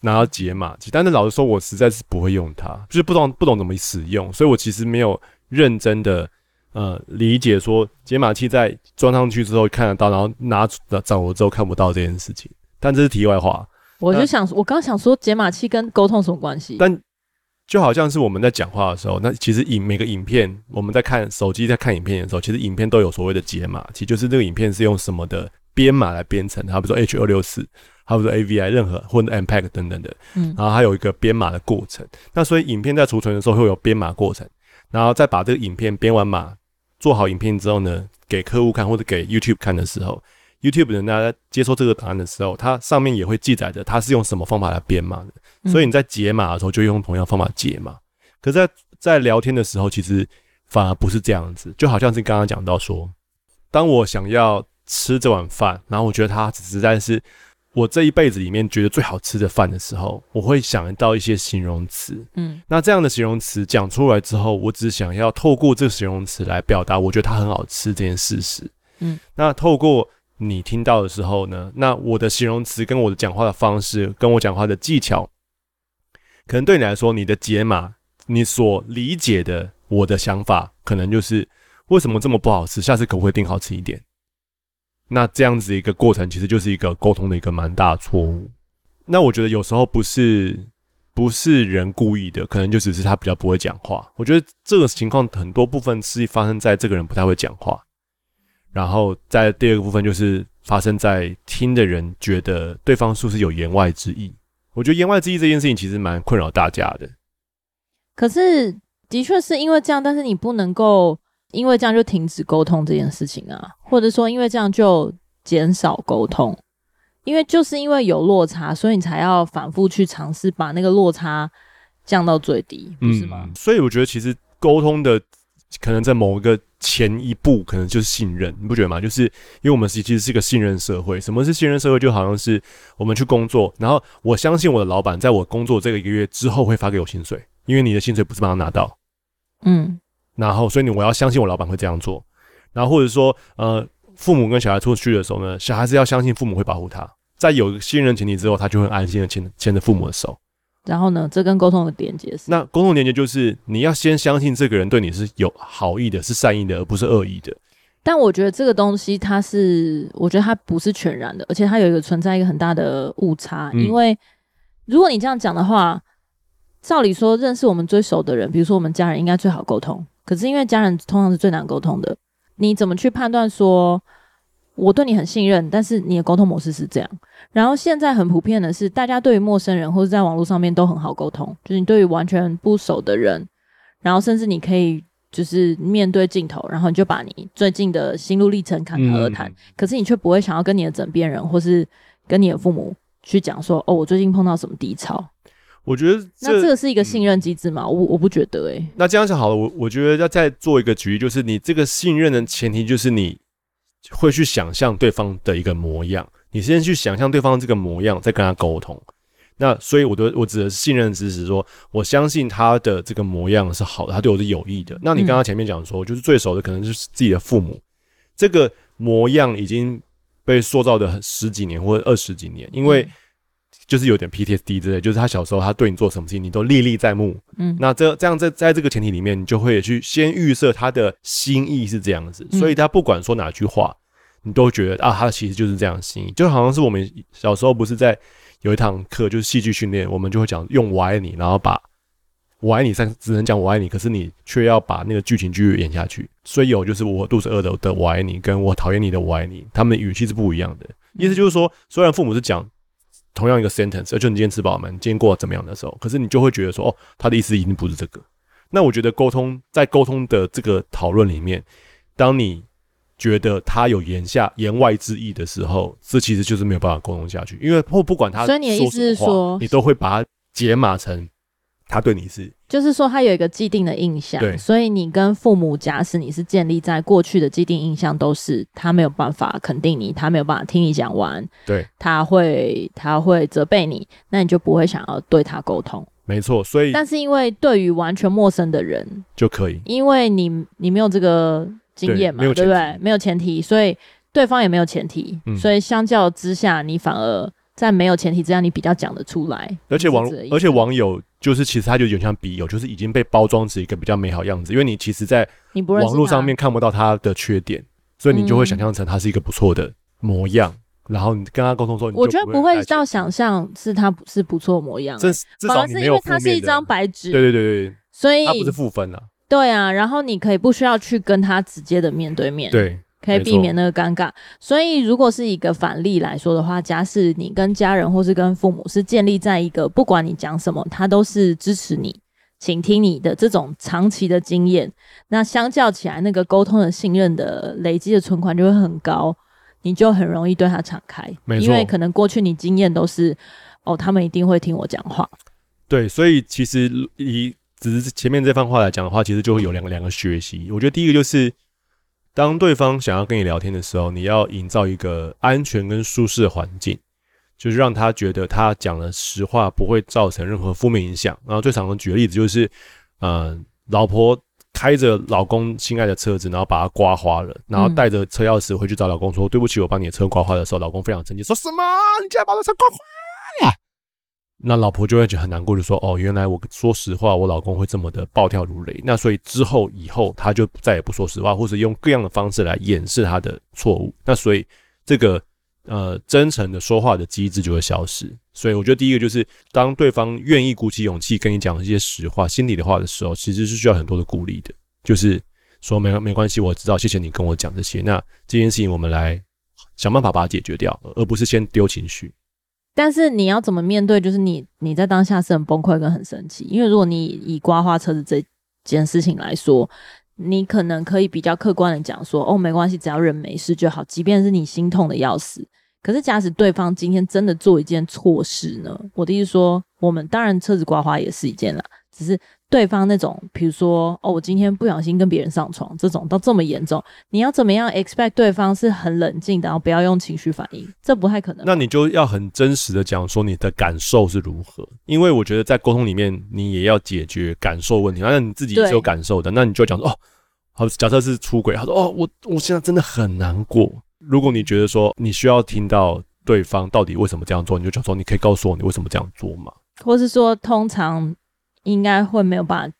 拿到解码器，但是老实说，我实在是不会用它，就是不懂不懂怎么使用，所以我其实没有认真的呃理解说解码器在装上去之后看得到，然后拿掌握之后看不到这件事情。但这是题外话。
我就想，我刚想说解码器跟沟通什么关系？
但就好像是我们在讲话的时候，那其实影每个影片，我们在看手机在看影片的时候，其实影片都有所谓的解码器，就是这个影片是用什么的编码来编程，它比如说 H 二六四，还有说 AVI 任何或者 MPEG 等等的，嗯，然后还有一个编码的过程。那所以影片在储存的时候会有编码过程，然后再把这个影片编完码，做好影片之后呢，给客户看或者给 YouTube 看的时候。YouTube 人大家在接收这个档案的时候，它上面也会记载着它是用什么方法来编码的，所以你在解码的时候就用同样方法解码。可是在在聊天的时候，其实反而不是这样子，就好像是刚刚讲到说，当我想要吃这碗饭，然后我觉得它实在是我这一辈子里面觉得最好吃的饭的时候，我会想到一些形容词。嗯，那这样的形容词讲出来之后，我只想要透过这个形容词来表达我觉得它很好吃这件事实。嗯，那透过。你听到的时候呢，那我的形容词跟我的讲话的方式，跟我讲话的技巧，可能对你来说，你的解码，你所理解的我的想法，可能就是为什么这么不好吃，下次可不可以订好吃一点？那这样子一个过程，其实就是一个沟通的一个蛮大错误。那我觉得有时候不是不是人故意的，可能就只是他比较不会讲话。我觉得这个情况很多部分是发生在这个人不太会讲话。然后在第二个部分，就是发生在听的人觉得对方是不是有言外之意？我觉得言外之意这件事情其实蛮困扰大家的。
可是的确是因为这样，但是你不能够因为这样就停止沟通这件事情啊，或者说因为这样就减少沟通，因为就是因为有落差，所以你才要反复去尝试把那个落差降到最低，不是吗？
嗯，所以我觉得其实沟通的。可能在某一个前一步，可能就是信任，你不觉得吗？就是因为我们其实是一个信任社会。什么是信任社会？就好像是我们去工作，然后我相信我的老板在我工作这个一个月之后会发给我薪水，因为你的薪水不是马上拿到，嗯，然后所以你我要相信我老板会这样做，然后或者说呃，父母跟小孩出去的时候呢，小孩子要相信父母会保护他，在有信任前提之后，他就会安心的牵牵着父母的手。
然后呢，这跟沟通的连接是？
那沟通连接就是你要先相信这个人对你是有好意的，是善意的，而不是恶意的。
但我觉得这个东西它是，我觉得它不是全然的，而且它有一个存在一个很大的误差。嗯、因为如果你这样讲的话，照理说认识我们最熟的人，比如说我们家人，应该最好沟通。可是因为家人通常是最难沟通的，你怎么去判断说？我对你很信任，但是你的沟通模式是这样。然后现在很普遍的是，大家对于陌生人或者在网络上面都很好沟通，就是你对于完全不熟的人，然后甚至你可以就是面对镜头，然后你就把你最近的心路历程侃侃而谈。嗯、可是你却不会想要跟你的枕边人或是跟你的父母去讲说，哦，我最近碰到什么低潮。
我觉得
那这个是一个信任机制吗？嗯、我我不觉得诶、欸。
那这样想好了，我我觉得要再做一个举例，就是你这个信任的前提就是你。会去想象对方的一个模样，你先去想象对方这个模样，再跟他沟通。那所以，我的我指的是信任知识，说我相信他的这个模样是好的，他对我是有益的。那你刚刚前面讲说，就是最熟的可能就是自己的父母，这个模样已经被塑造的很十几年或者二十几年，因为。就是有点 PTSD 之类，就是他小时候他对你做什么事情，你都历历在目。嗯，那这这样在在这个前提里面，你就会去先预设他的心意是这样子，所以他不管说哪句话，你都觉得啊，他其实就是这样心意，就好像是我们小时候不是在有一堂课就是戏剧训练，我们就会讲用我爱你，然后把我爱你三只能讲我爱你，可是你却要把那个剧情继续演下去，所以有就是我肚子饿的的我爱你，跟我讨厌你的我爱你，他们的语气是不一样的，意思就是说，虽然父母是讲。同样一个 sentence，而且你今天吃饱没？你今天过得怎么样的时候，可是你就会觉得说，哦，他的意思一定不是这个。那我觉得沟通在沟通的这个讨论里面，当你觉得他有言下言外之意的时候，这其实就是没有办法沟通下去，因为或不管他说什么话，所以你的意思是说，你都会把它解码成。他对你是，
就是说他有一个既定的印象，对，所以你跟父母，假使你是建立在过去的既定印象，都是他没有办法肯定你，他没有办法听你讲完，
对，
他会他会责备你，那你就不会想要对他沟通，
没错。所以，
但是因为对于完全陌生的人
就可以，
因为你你没有这个经验嘛，对不对？没有前提，所以对方也没有前提，嗯、所以相较之下，你反而在没有前提之下，你比较讲得出来。
而且网而且网友就是其实它就有点像笔友，就是已经被包装成一个比较美好样子，因为你其实在网络上面看不到它的缺点，所以你就会想象成它是一个不错的模样。嗯然后你跟他沟通说，
我觉得不会到想象是他不是不错模样，这至少是因为他是一张白纸。
对对对对，
所以
他不是负分了。
对啊，然后你可以不需要去跟他直接的面对面，
对，
可以避免那个尴尬。所以如果是一个反例来说的话，假使你跟家人或是跟父母是建立在一个不管你讲什么，他都是支持你、倾听你的这种长期的经验，那相较起来，那个沟通的信任的累积的存款就会很高。你就很容易对他敞开，没错，因为可能过去你经验都是，哦，他们一定会听我讲话。
对，所以其实以只是前面这番话来讲的话，其实就会有两个两个学习。我觉得第一个就是，当对方想要跟你聊天的时候，你要营造一个安全跟舒适的环境，就是让他觉得他讲的实话不会造成任何负面影响。然后最常的举的例子就是，嗯、呃，老婆。开着老公心爱的车子，然后把它刮花了，然后带着车钥匙回去找老公说：“嗯、对不起，我把你的车刮花的时候，老公非常生气，说什么？你竟然把我的车刮花了？”那老婆就会觉得很难过，就说：“哦，原来我说实话，我老公会这么的暴跳如雷。那所以之后以后，他就再也不说实话，或者用各样的方式来掩饰他的错误。那所以这个呃真诚的说话的机制就会消失。所以我觉得第一个就是，当对方愿意鼓起勇气跟你讲一些实话、心里的话的时候，其实是需要很多的鼓励的。就是说没没关系，我知道，谢谢你跟我讲这些。那这件事情我们来想办法把它解决掉，而不是先丢情绪。
但是你要怎么面对？就是你你在当下是很崩溃跟很生气，因为如果你以刮花车子这件事情来说，你可能可以比较客观的讲说，哦，没关系，只要人没事就好，即便是你心痛的要死。可是，假使对方今天真的做一件错事呢？我的意思说，我们当然车子刮花也是一件啦，只是对方那种，比如说，哦，我今天不小心跟别人上床，这种到这么严重，你要怎么样 expect 对方是很冷静的，然后不要用情绪反应？这不太可能。
那你就要很真实的讲说你的感受是如何，因为我觉得在沟通里面，你也要解决感受问题。那你自己是有感受的，那你就讲说，哦，好，假设是出轨，他说，哦，我我现在真的很难过。如果你觉得说你需要听到对方到底为什么这样做，你就讲说，你可以告诉我你为什么这样做吗？
或是说，通常应该会没有办法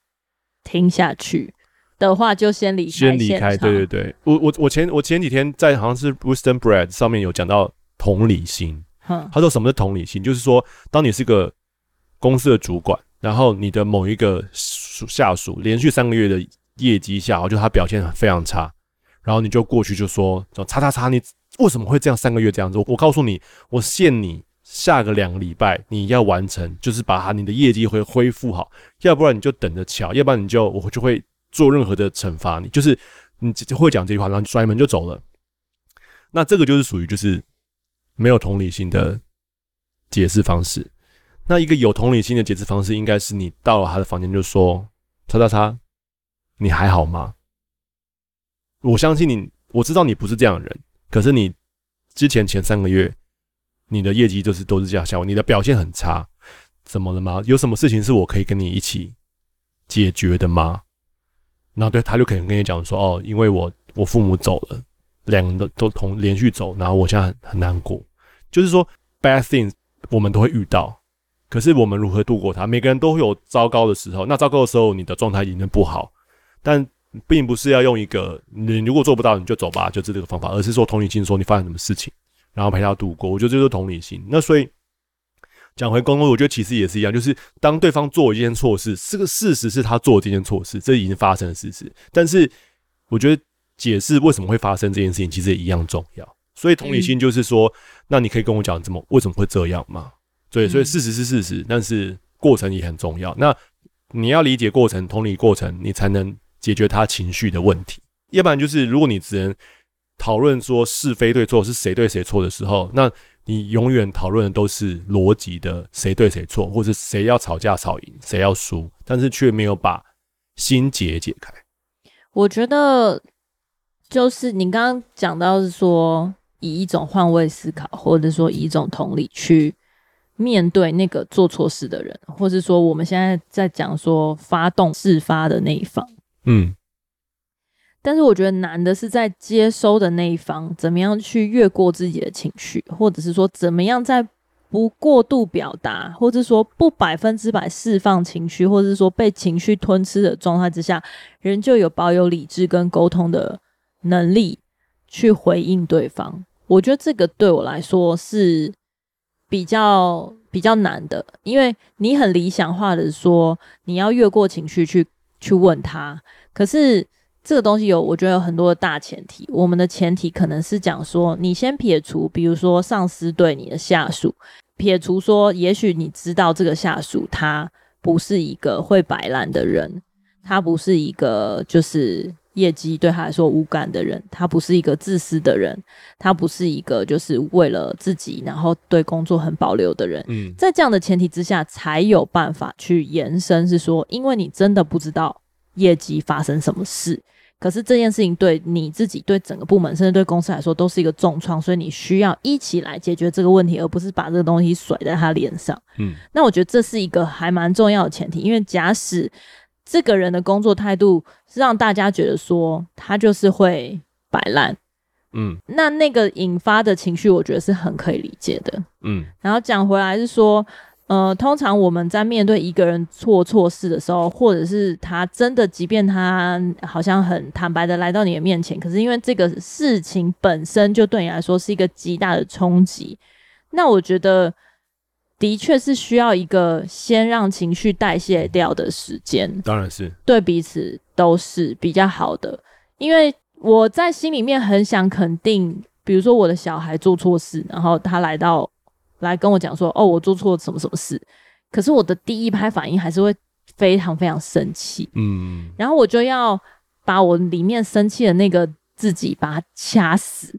听下去的话，就先离开。
先离开，对对对。我我我前我前几天在好像是 Wisdom Bread 上面有讲到同理心。嗯，他说什么是同理心？就是说，当你是个公司的主管，然后你的某一个下属连续三个月的业绩下滑，就他表现非常差。然后你就过去就说，叉叉叉，你为什么会这样？三个月这样子，我我告诉你，我限你下个两个礼拜你要完成，就是把它你的业绩会恢复好，要不然你就等着瞧，要不然你就我就会做任何的惩罚你，就是你会讲这句话，然后摔门就走了。那这个就是属于就是没有同理心的解释方式。那一个有同理心的解释方式，应该是你到了他的房间就说，叉叉叉，你还好吗？我相信你，我知道你不是这样的人。可是你之前前三个月，你的业绩就是都是这样下滑，你的表现很差，怎么了吗？有什么事情是我可以跟你一起解决的吗？然后对他就可能跟你讲说，哦，因为我我父母走了，两个都都同连续走，然后我现在很很难过。就是说，bad things 我们都会遇到，可是我们如何度过它？每个人都会有糟糕的时候，那糟糕的时候，你的状态已经不好，但。并不是要用一个你如果做不到你就走吧，就是这个方法，而是说同理心，说你发生什么事情，然后陪他度过。我觉得这就是同理心。那所以讲回公公，我觉得其实也是一样，就是当对方做一件错事，这个事实是他做这件错事，这已经发生的事实。但是我觉得解释为什么会发生这件事情，其实也一样重要。所以同理心就是说，那你可以跟我讲怎么为什么会这样吗？对，所以事实是事实，但是过程也很重要。那你要理解过程，同理过程，你才能。解决他情绪的问题，要不然就是如果你只能讨论说是非对错，是谁对谁错的时候，那你永远讨论的都是逻辑的谁对谁错，或者谁要吵架吵赢，谁要输，但是却没有把心结解开。
我觉得就是你刚刚讲到是说，以一种换位思考，或者说以一种同理去面对那个做错事的人，或是说我们现在在讲说发动事发的那一方。
嗯，
但是我觉得难的是在接收的那一方，怎么样去越过自己的情绪，或者是说怎么样在不过度表达，或者说不百分之百释放情绪，或者是说被情绪吞吃的状态之下，人就有保有理智跟沟通的能力去回应对方。我觉得这个对我来说是比较比较难的，因为你很理想化的说你要越过情绪去去问他，可是。这个东西有，我觉得有很多的大前提。我们的前提可能是讲说，你先撇除，比如说上司对你的下属，撇除说，也许你知道这个下属他不是一个会摆烂的人，他不是一个就是业绩对他来说无感的人，他不是一个自私的人，他不是一个就是为了自己然后对工作很保留的人。嗯，在这样的前提之下，才有办法去延伸，是说，因为你真的不知道业绩发生什么事。可是这件事情对你自己、对整个部门，甚至对公司来说，都是一个重创，所以你需要一起来解决这个问题，而不是把这个东西甩在他脸上。嗯，那我觉得这是一个还蛮重要的前提，因为假使这个人的工作态度是让大家觉得说他就是会摆烂，嗯，那那个引发的情绪，我觉得是很可以理解的。嗯，然后讲回来是说。呃，通常我们在面对一个人做错事的时候，或者是他真的，即便他好像很坦白的来到你的面前，可是因为这个事情本身就对你来说是一个极大的冲击，那我觉得的确是需要一个先让情绪代谢掉的时间。
当然是
对彼此都是比较好的，因为我在心里面很想肯定，比如说我的小孩做错事，然后他来到。来跟我讲说，哦，我做错了什么什么事，可是我的第一拍反应还是会非常非常生气，嗯，然后我就要把我里面生气的那个自己把它掐死，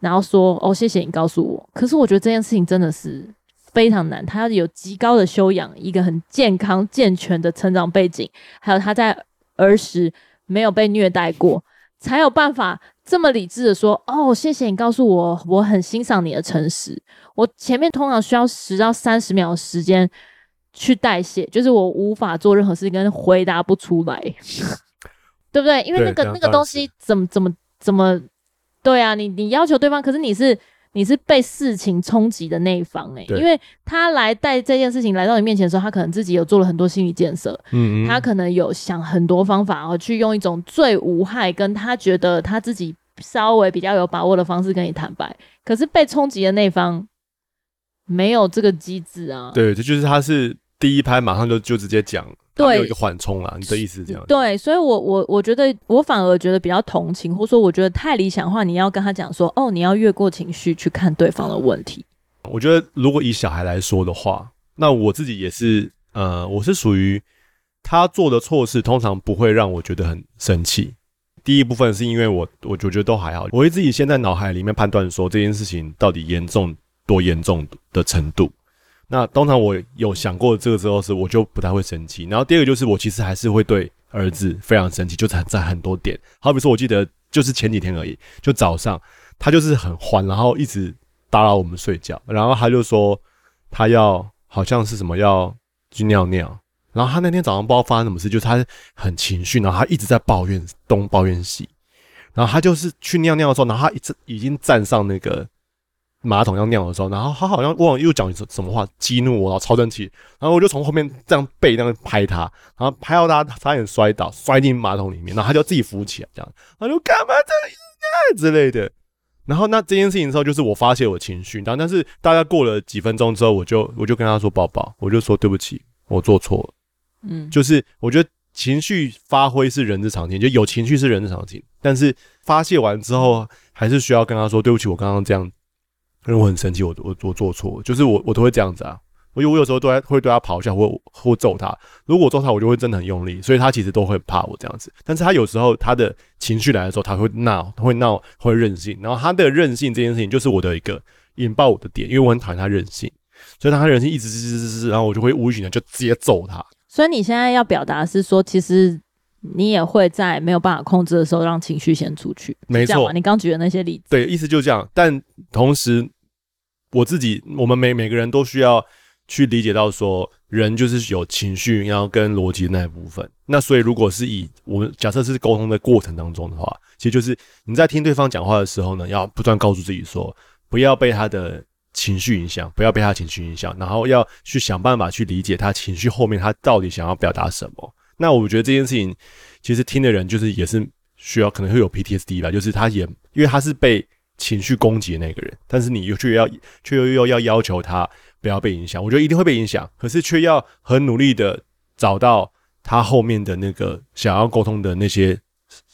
然后说，哦，谢谢你告诉我。可是我觉得这件事情真的是非常难，他要有极高的修养，一个很健康健全的成长背景，还有他在儿时没有被虐待过，才有办法这么理智的说：“哦，谢谢你告诉我，我很欣赏你的诚实。我前面通常需要十到三十秒的时间去代谢，就是我无法做任何事情跟回答不出来，*laughs* 对不对？因为那个那个东西怎么怎么怎么，对啊，你你要求对方，可是你是。”你是被事情冲击的那一方哎、欸，因为他来带这件事情来到你面前的时候，他可能自己有做了很多心理建设，嗯，嗯，他可能有想很多方法，然后去用一种最无害，跟他觉得他自己稍微比较有把握的方式跟你坦白。可是被冲击的那一方没有这个机制啊，
对，这就是他是第一拍马上就就直接讲。对，有一个缓冲啊，你的意思是这样？
对，所以我，我我我觉得，我反而觉得比较同情，或者说，我觉得太理想化。你要跟他讲说，哦，你要越过情绪去看对方的问题。
我觉得，如果以小孩来说的话，那我自己也是，呃，我是属于他做的错事，通常不会让我觉得很生气。第一部分是因为我，我我觉得都还好，我会自己先在脑海里面判断说这件事情到底严重多严重的程度。那通常我有想过这个之后，是我就不太会生气。然后第二个就是我其实还是会对儿子非常生气，就在在很多点。好比说，我记得就是前几天而已，就早上他就是很欢，然后一直打扰我们睡觉，然后他就说他要好像是什么要去尿尿。然后他那天早上不知道发生什么事，就是他很情绪，然后他一直在抱怨东抱怨西。然后他就是去尿尿的时候，然后他一直已经站上那个。马桶要尿的时候，然后他好像忘了又讲什什么话激怒我，然后超生气，然后我就从后面这样背那样拍他，然后拍到他差点摔倒，摔进马桶里面，然后他就自己扶起来，这样，他就干嘛这样之类的。然后那这件事情之后，就是我发泄我的情绪，然后但是大概过了几分钟之后，我就我就跟他说抱抱，我就说对不起，我做错了。嗯，就是我觉得情绪发挥是人之常情，就有情绪是人之常情，但是发泄完之后，还是需要跟他说对不起，我刚刚这样。因为我很生气，我我我做错，就是我我都会这样子啊。我有我有时候都会对他咆哮，或或揍他。如果我揍他，我就会真的很用力，所以他其实都会怕我这样子。但是他有时候他的情绪来的时候，他会闹，他会闹，会任性。然后他的任性这件事情，就是我的一个引爆我的点，因为我很讨厌他任性，所以当他任性一直吱吱吱吱，然后我就会无意识的就直接揍他。
所以你现在要表达的是说，其实你也会在没有办法控制的时候，让情绪先出去。
没错，
你刚举的那些例子，
对，意思就这样。但同时。我自己，我们每每个人都需要去理解到说，人就是有情绪，然后跟逻辑那一部分。那所以，如果是以我们假设是沟通的过程当中的话，其实就是你在听对方讲话的时候呢，要不断告诉自己说，不要被他的情绪影响，不要被他情绪影响，然后要去想办法去理解他情绪后面他到底想要表达什么。那我觉得这件事情，其实听的人就是也是需要可能会有 PTSD 吧，就是他也因为他是被情绪攻击的那个人，但是你又却要却又又要要求他。不要被影响，我觉得一定会被影响，可是却要很努力的找到他后面的那个想要沟通的那些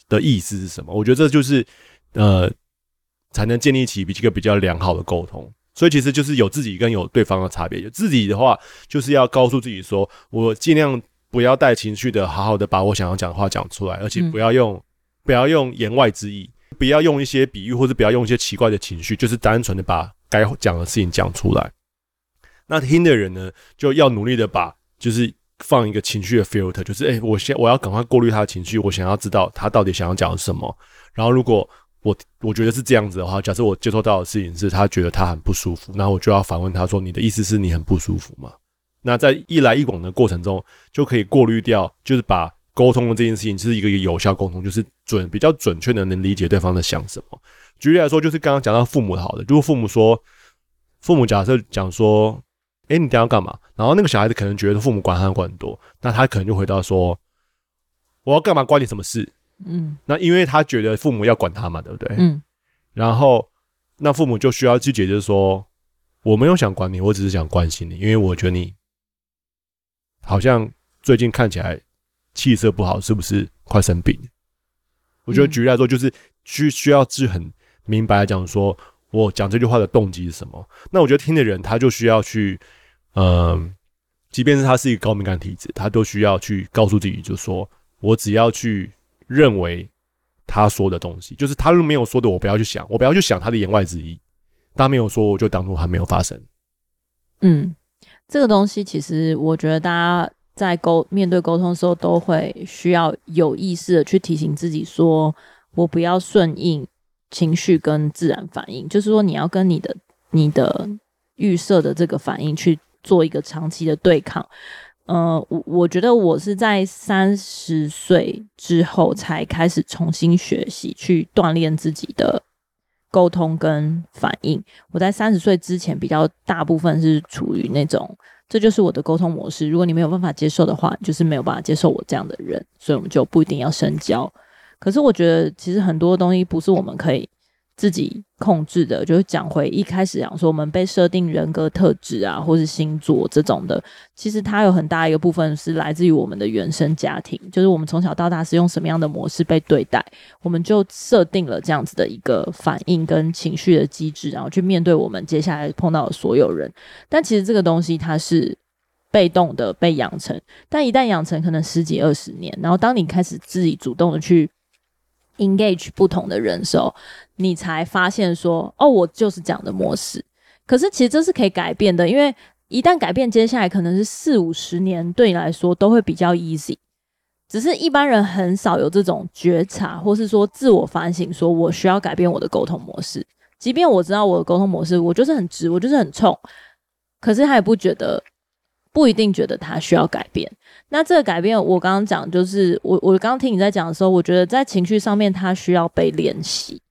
的意思是什么。我觉得这就是呃，才能建立起一个比较良好的沟通。所以其实就是有自己跟有对方的差别。有自己的话，就是要告诉自己说，我尽量不要带情绪的，好好的把我想要讲的话讲出来，而且不要用不要用言外之意，不要用一些比喻，或者不要用一些奇怪的情绪，就是单纯的把该讲的事情讲出来。那听的人呢，就要努力的把，就是放一个情绪的 filter，就是诶、我先我要赶快过滤他的情绪，我想要知道他到底想要讲什么。然后如果我我觉得是这样子的话，假设我接收到的事情是他觉得他很不舒服，那我就要反问他说：“你的意思是你很不舒服吗？”那在一来一往的过程中，就可以过滤掉，就是把沟通的这件事情是一个有效沟通，就是准比较准确的能理解对方在想什么。举例来说，就是刚刚讲到父母的好的，如果父母说，父母假设讲说。哎、欸，你等下要干嘛？然后那个小孩子可能觉得父母管他管很多，那他可能就回答说：“我要干嘛？关你什么事？”嗯，那因为他觉得父母要管他嘛，对不对？嗯。然后那父母就需要去解决说：“我没有想管你，我只是想关心你，因为我觉得你好像最近看起来气色不好，是不是快生病？”我觉得举例来说，就是需需要是很明白讲说。我讲这句话的动机是什么？那我觉得听的人他就需要去，嗯、呃，即便是他是一个高敏感体质，他都需要去告诉自己，就是说我只要去认为他说的东西，就是他如果没有说的，我不要去想，我不要去想他的言外之意。他没有说，我就当做还没有发生。
嗯，这个东西其实我觉得大家在沟面对沟通的时候，都会需要有意识的去提醒自己说，我不要顺应。情绪跟自然反应，就是说你要跟你的、你的预设的这个反应去做一个长期的对抗。呃，我我觉得我是在三十岁之后才开始重新学习去锻炼自己的沟通跟反应。我在三十岁之前比较大部分是处于那种，这就是我的沟通模式。如果你没有办法接受的话，就是没有办法接受我这样的人，所以我们就不一定要深交。可是我觉得，其实很多东西不是我们可以自己控制的。就是讲回一开始讲说，我们被设定人格特质啊，或是星座这种的，其实它有很大一个部分是来自于我们的原生家庭，就是我们从小到大是用什么样的模式被对待，我们就设定了这样子的一个反应跟情绪的机制，然后去面对我们接下来碰到的所有人。但其实这个东西它是被动的被养成，但一旦养成，可能十几二十年，然后当你开始自己主动的去。engage 不同的人的时候，你才发现说，哦，我就是这样的模式。可是其实这是可以改变的，因为一旦改变，接下来可能是四五十年，对你来说都会比较 easy。只是一般人很少有这种觉察，或是说自我反省，说我需要改变我的沟通模式。即便我知道我的沟通模式，我就是很直，我就是很冲，可是他也不觉得。不一定觉得他需要改变。那这个改变，我刚刚讲，就是我我刚刚听你在讲的时候，我觉得在情绪上面，他需要被练习。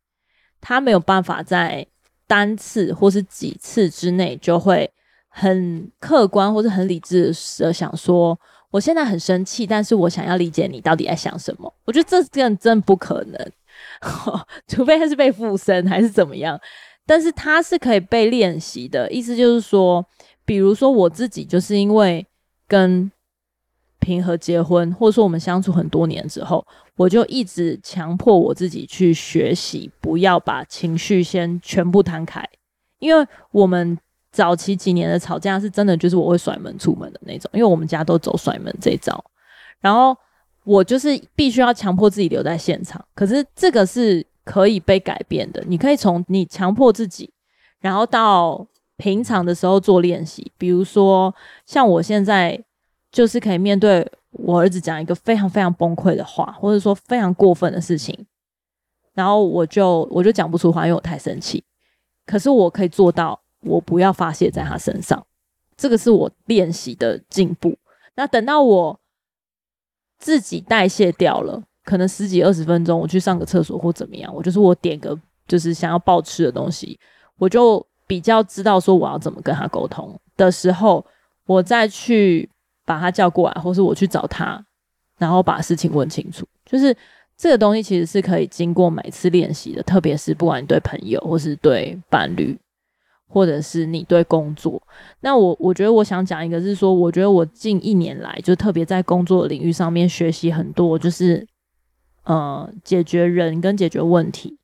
他没有办法在单次或是几次之内就会很客观或是很理智的想说，我现在很生气，但是我想要理解你到底在想什么。我觉得这真真不可能，*laughs* 除非他是被附身还是怎么样。但是他是可以被练习的，意思就是说。比如说我自己就是因为跟平和结婚，或者说我们相处很多年之后，我就一直强迫我自己去学习，不要把情绪先全部摊开。因为我们早期几年的吵架是真的，就是我会甩门出门的那种，因为我们家都走甩门这一招。然后我就是必须要强迫自己留在现场，可是这个是可以被改变的。你可以从你强迫自己，然后到。平常的时候做练习，比如说像我现在就是可以面对我儿子讲一个非常非常崩溃的话，或者说非常过分的事情，然后我就我就讲不出话，因为我太生气。可是我可以做到，我不要发泄在他身上，这个是我练习的进步。那等到我自己代谢掉了，可能十几二十分钟，我去上个厕所或怎么样，我就是我点个就是想要暴吃的东西，我就比较知道说我要怎么跟他沟通的时候，我再去把他叫过来，或是我去找他，然后把事情问清楚。就是这个东西其实是可以经过每次练习的，特别是不管你对朋友或是对伴侣。或者是你对工作，那我我觉得我想讲一个，是说我觉得我近一年来就特别在工作领域上面学习很多，就是呃解决人跟解决问题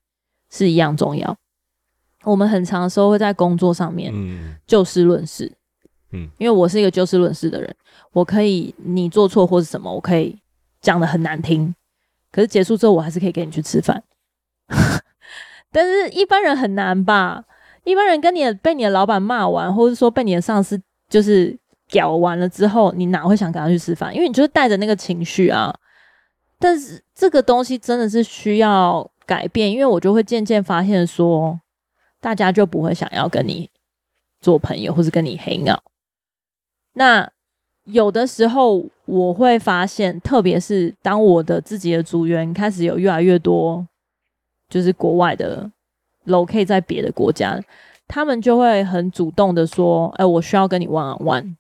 是一样重要。我们很长的时候会在工作上面就事论事，嗯，嗯因为我是一个就事论事的人，我可以你做错或是什么，我可以讲得很难听，可是结束之后我还是可以跟你去吃饭，*laughs* 但是一般人很难吧。一般人跟你被你的老板骂完，或者说被你的上司就是屌完了之后，你哪会想跟他去吃饭？因为你就是带着那个情绪啊。但是这个东西真的是需要改变，因为我就会渐渐发现说，大家就不会想要跟你做朋友，或是跟你 hang out。那有的时候我会发现，特别是当我的自己的组员开始有越来越多，就是国外的。loke 在别的国家，他们就会很主动的说：“哎、我需要跟你玩玩。”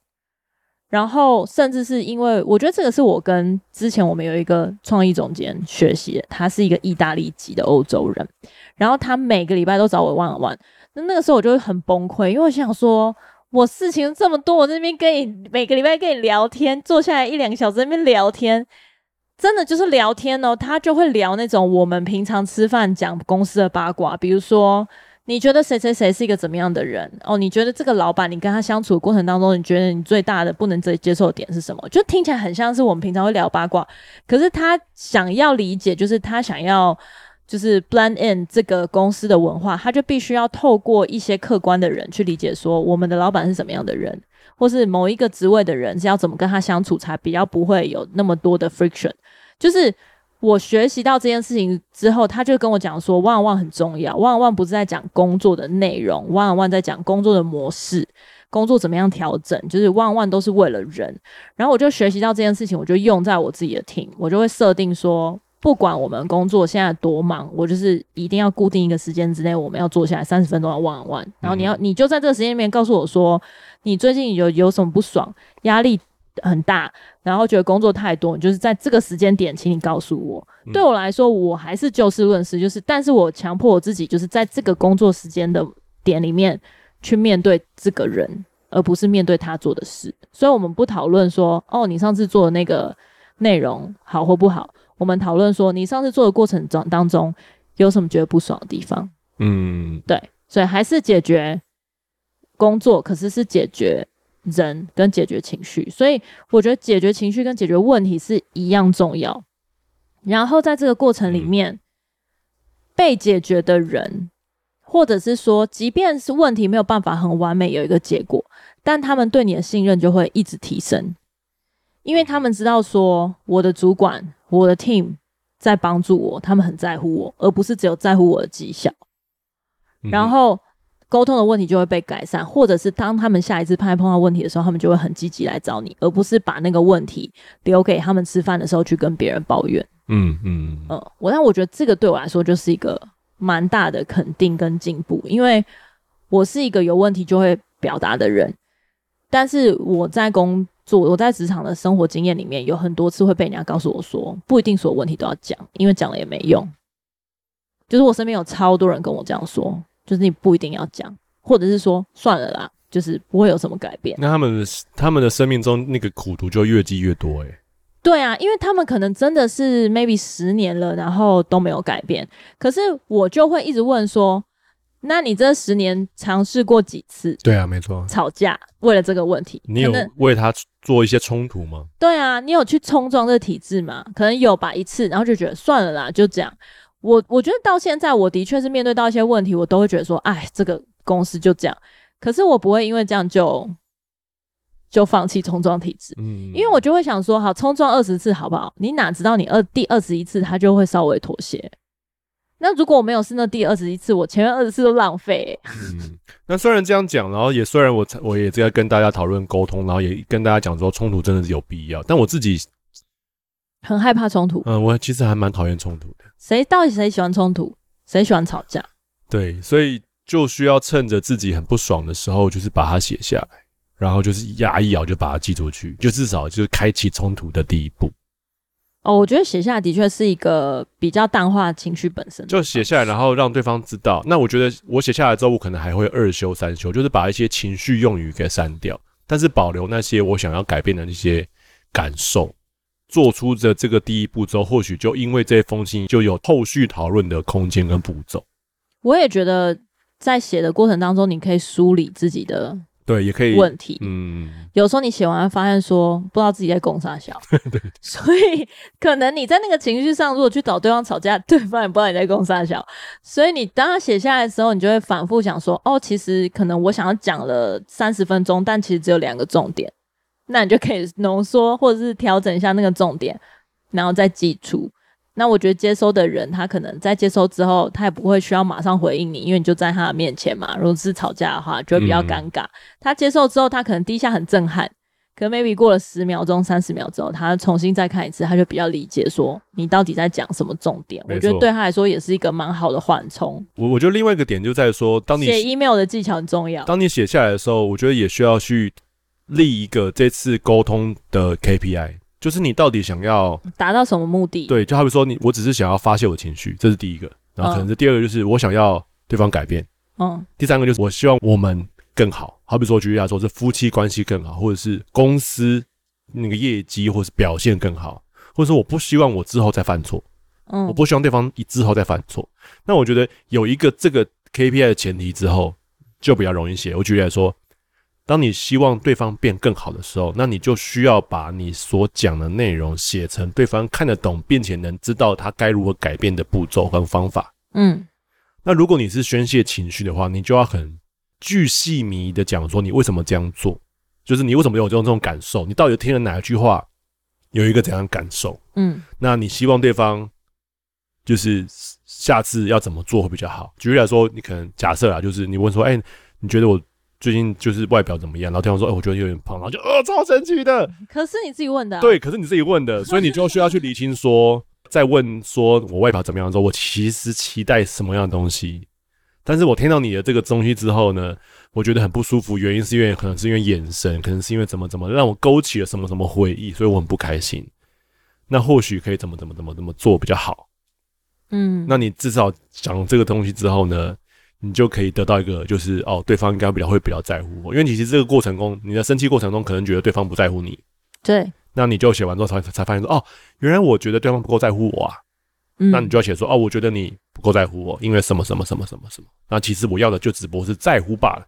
然后，甚至是因为我觉得这个是我跟之前我们有一个创意总监学习的，他是一个意大利籍的欧洲人，然后他每个礼拜都找我玩玩。那那个时候我就会很崩溃，因为我想说，我事情这么多，我这边跟你每个礼拜跟你聊天，坐下来一两个小时那边聊天。真的就是聊天哦，他就会聊那种我们平常吃饭讲公司的八卦，比如说你觉得谁谁谁是一个怎么样的人哦？你觉得这个老板你跟他相处过程当中，你觉得你最大的不能接接受点是什么？就听起来很像是我们平常会聊八卦，可是他想要理解，就是他想要就是 blend in 这个公司的文化，他就必须要透过一些客观的人去理解说我们的老板是什么样的人。或是某一个职位的人是要怎么跟他相处，才比较不会有那么多的 friction。就是我学习到这件事情之后，他就跟我讲说，one on one 很重要。one on one 不是在讲工作的内容，one on one 在讲工作的模式，工作怎么样调整。就是 one on one 都是为了人。然后我就学习到这件事情，我就用在我自己的 team，我就会设定说，不管我们工作现在多忙，我就是一定要固定一个时间之内，我们要坐下来三十分钟要 on one。然后你要，你就在这个时间里面告诉我说。你最近有有什么不爽？压力很大，然后觉得工作太多，你就是在这个时间点，请你告诉我。嗯。对我来说，我还是就事论事，就是，但是我强迫我自己，就是在这个工作时间的点里面去面对这个人，而不是面对他做的事。所以，我们不讨论说，哦，你上次做的那个内容好或不好，我们讨论说，你上次做的过程中当中有什么觉得不爽的地方？嗯，对，所以还是解决。工作可是是解决人跟解决情绪，所以我觉得解决情绪跟解决问题是一样重要。然后在这个过程里面，被解决的人，或者是说，即便是问题没有办法很完美有一个结果，但他们对你的信任就会一直提升，因为他们知道说我的主管、我的 team 在帮助我，他们很在乎我，而不是只有在乎我的绩效。然后。沟通的问题就会被改善，或者是当他们下一次碰碰到问题的时候，他们就会很积极来找你，而不是把那个问题留给他们吃饭的时候去跟别人抱怨。嗯嗯嗯，我但我觉得这个对我来说就是一个蛮大的肯定跟进步，因为我是一个有问题就会表达的人，但是我在工作、我在职场的生活经验里面，有很多次会被人家告诉我说，不一定所有问题都要讲，因为讲了也没用。就是我身边有超多人跟我这样说。就是你不一定要讲，或者是说算了啦，就是不会有什么改变。
那他们他们的生命中那个苦毒就越积越多诶、欸。
对啊，因为他们可能真的是 maybe 十年了，然后都没有改变。可是我就会一直问说，那你这十年尝试过几次？
对啊，没错，
吵架为了这个问题，
你有为他做一些冲突吗？
对啊，你有去冲撞这体制吗？可能有吧，一次，然后就觉得算了啦，就这样。我我觉得到现在，我的确是面对到一些问题，我都会觉得说，哎，这个公司就这样。可是我不会因为这样就就放弃冲撞体制，嗯，因为我就会想说，好，冲撞二十次好不好？你哪知道你二第二十一次他就会稍微妥协？那如果我没有试那第二十一次，我前面二十次都浪费，欸。嗯，
那虽然这样讲，然后也虽然我我也在跟大家讨论沟通，然后也跟大家讲说冲突真的是有必要，但我自己
很害怕冲突。
嗯，我其实还蛮讨厌冲突的。
谁到底谁喜欢冲突？谁喜欢吵架？
对，所以就需要趁着自己很不爽的时候，就是把它写下来，然后就是牙一咬就把它寄出去，就至少就是开启冲突的第一步。
哦，我觉得写下来的确是一个比较淡化情绪本身，
就写下来，然后让对方知道。那我觉得我写下来之后，我可能还会二修三修，就是把一些情绪用语给删掉，但是保留那些我想要改变的那些感受。做出的这个第一步之后，或许就因为这封信就有后续讨论的空间跟步骤。
我也觉得在写的过程当中，你可以梳理自己的。
对，也可以
问题。
嗯，
有时候你写完发现说不知道自己在攻啥小，*laughs* 对，所以可能你在那个情绪上，如果去找对方吵架，对方也不知道你在攻啥小，所以你当他写下来的时候，你就会反复想说，哦，其实可能我想要讲了三十分钟，但其实只有两个重点，那你就可以浓缩或者是调整一下那个重点，然后再记住。那我觉得接收的人，他可能在接收之后，他也不会需要马上回应你，因为你就在他的面前嘛。如果是吵架的话，就会比较尴尬。嗯、他接受之后，他可能第一下很震撼，可 maybe 过了十秒钟、三十秒之后，他重新再看一次，他就比较理解说你到底在讲什么重点。我觉得对他来说也是一个蛮好的缓冲。
我我觉得另外一个点就在说，当你
写 email 的技巧很重要。
当你写下来的时候，我觉得也需要去立一个这次沟通的 KPI。就是你到底想要
达到什么目的？
对，就好比说你，我只是想要发泄我情绪，这是第一个。然后可能是第二个，就是我想要对方改变。嗯。第三个就是我希望我们更好，好比说举例来说，是夫妻关系更好，或者是公司那个业绩或是表现更好，或者说我不希望我之后再犯错。嗯。我不希望对方之后再犯错。那我觉得有一个这个 KPI 的前提之后，就比较容易写。我举例来说。当你希望对方变更好的时候，那你就需要把你所讲的内容写成对方看得懂，并且能知道他该如何改变的步骤和方法。嗯，那如果你是宣泄情绪的话，你就要很巨细迷的讲说你为什么这样做，就是你为什么有这种这种感受，你到底听了哪一句话，有一个怎样的感受？嗯，那你希望对方就是下次要怎么做会比较好？举例来说，你可能假设啊，就是你问说，哎、欸，你觉得我？最近就是外表怎么样？然后对方说：“哎、欸，我觉得有点胖。”然后就呃，超神奇的。*laughs*
可是你自己问的、啊。
对，可是你自己问的，*laughs* 所以你就需要去理清说，在问说我外表怎么样的时候，我其实期待什么样的东西。但是我听到你的这个东西之后呢，我觉得很不舒服。原因是因为可能是因为眼神，可能是因为怎么怎么让我勾起了什么什么回忆，所以我很不开心。那或许可以怎么怎么怎么怎么做比较好。嗯，那你至少讲这个东西之后呢？你就可以得到一个，就是哦，对方应该比较会比较在乎我，因为你其实这个过程中，你的生气过程中，可能觉得对方不在乎你。
对。
那你就写完之后才才发现说，哦，原来我觉得对方不够在乎我啊。嗯。那你就要写说，哦，我觉得你不够在乎我，因为什么什么什么什么什么。那其实我要的就只不过是在乎罢了。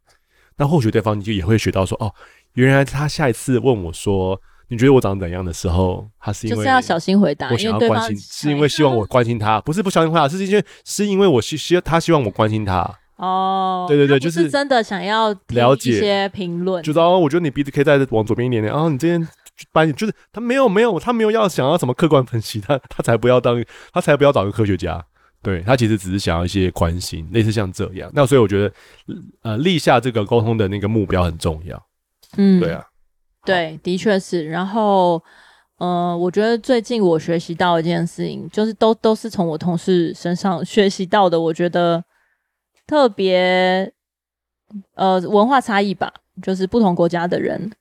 那或许对方你就也会学到说，哦，原来他下一次问我说，你觉得我长怎样的时候，他是因为
就是要小心回答，
我想要关心，是因为希望我关心他，不是不小心回答，是因为是因为我希希他希望我关心他。
哦，
对对对，就是
真的想要了解一些评论，
就是哦，我觉得你鼻子可以再往左边一点点。然后你这边班就是他没有没有他没有要想要什么客观分析，他他才不要当他才不要找个科学家。对，他其实只是想要一些关心，类似像这样。那所以我觉得呃立下这个沟通的那个目标很重要。嗯，对啊，
对，的确是。然后呃，我觉得最近我学习到一件事情，就是都都是从我同事身上学习到的。我觉得。特别，呃，文化差异吧，就是不同国家的人，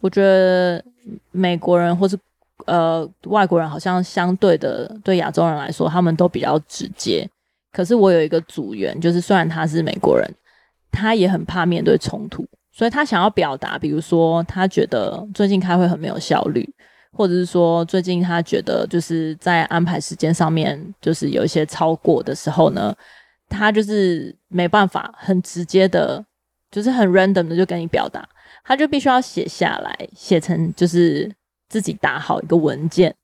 我觉得美国人或是呃外国人，好像相对的对亚洲人来说，他们都比较直接。可是我有一个组员，就是虽然他是美国人，他也很怕面对冲突，所以他想要表达，比如说他觉得最近开会很没有效率，或者是说最近他觉得就是在安排时间上面就是有一些超过的时候呢。他就是没办法很直接的，就是很 random 的就跟你表达，他就必须要写下来，写成就是自己打好一个文件，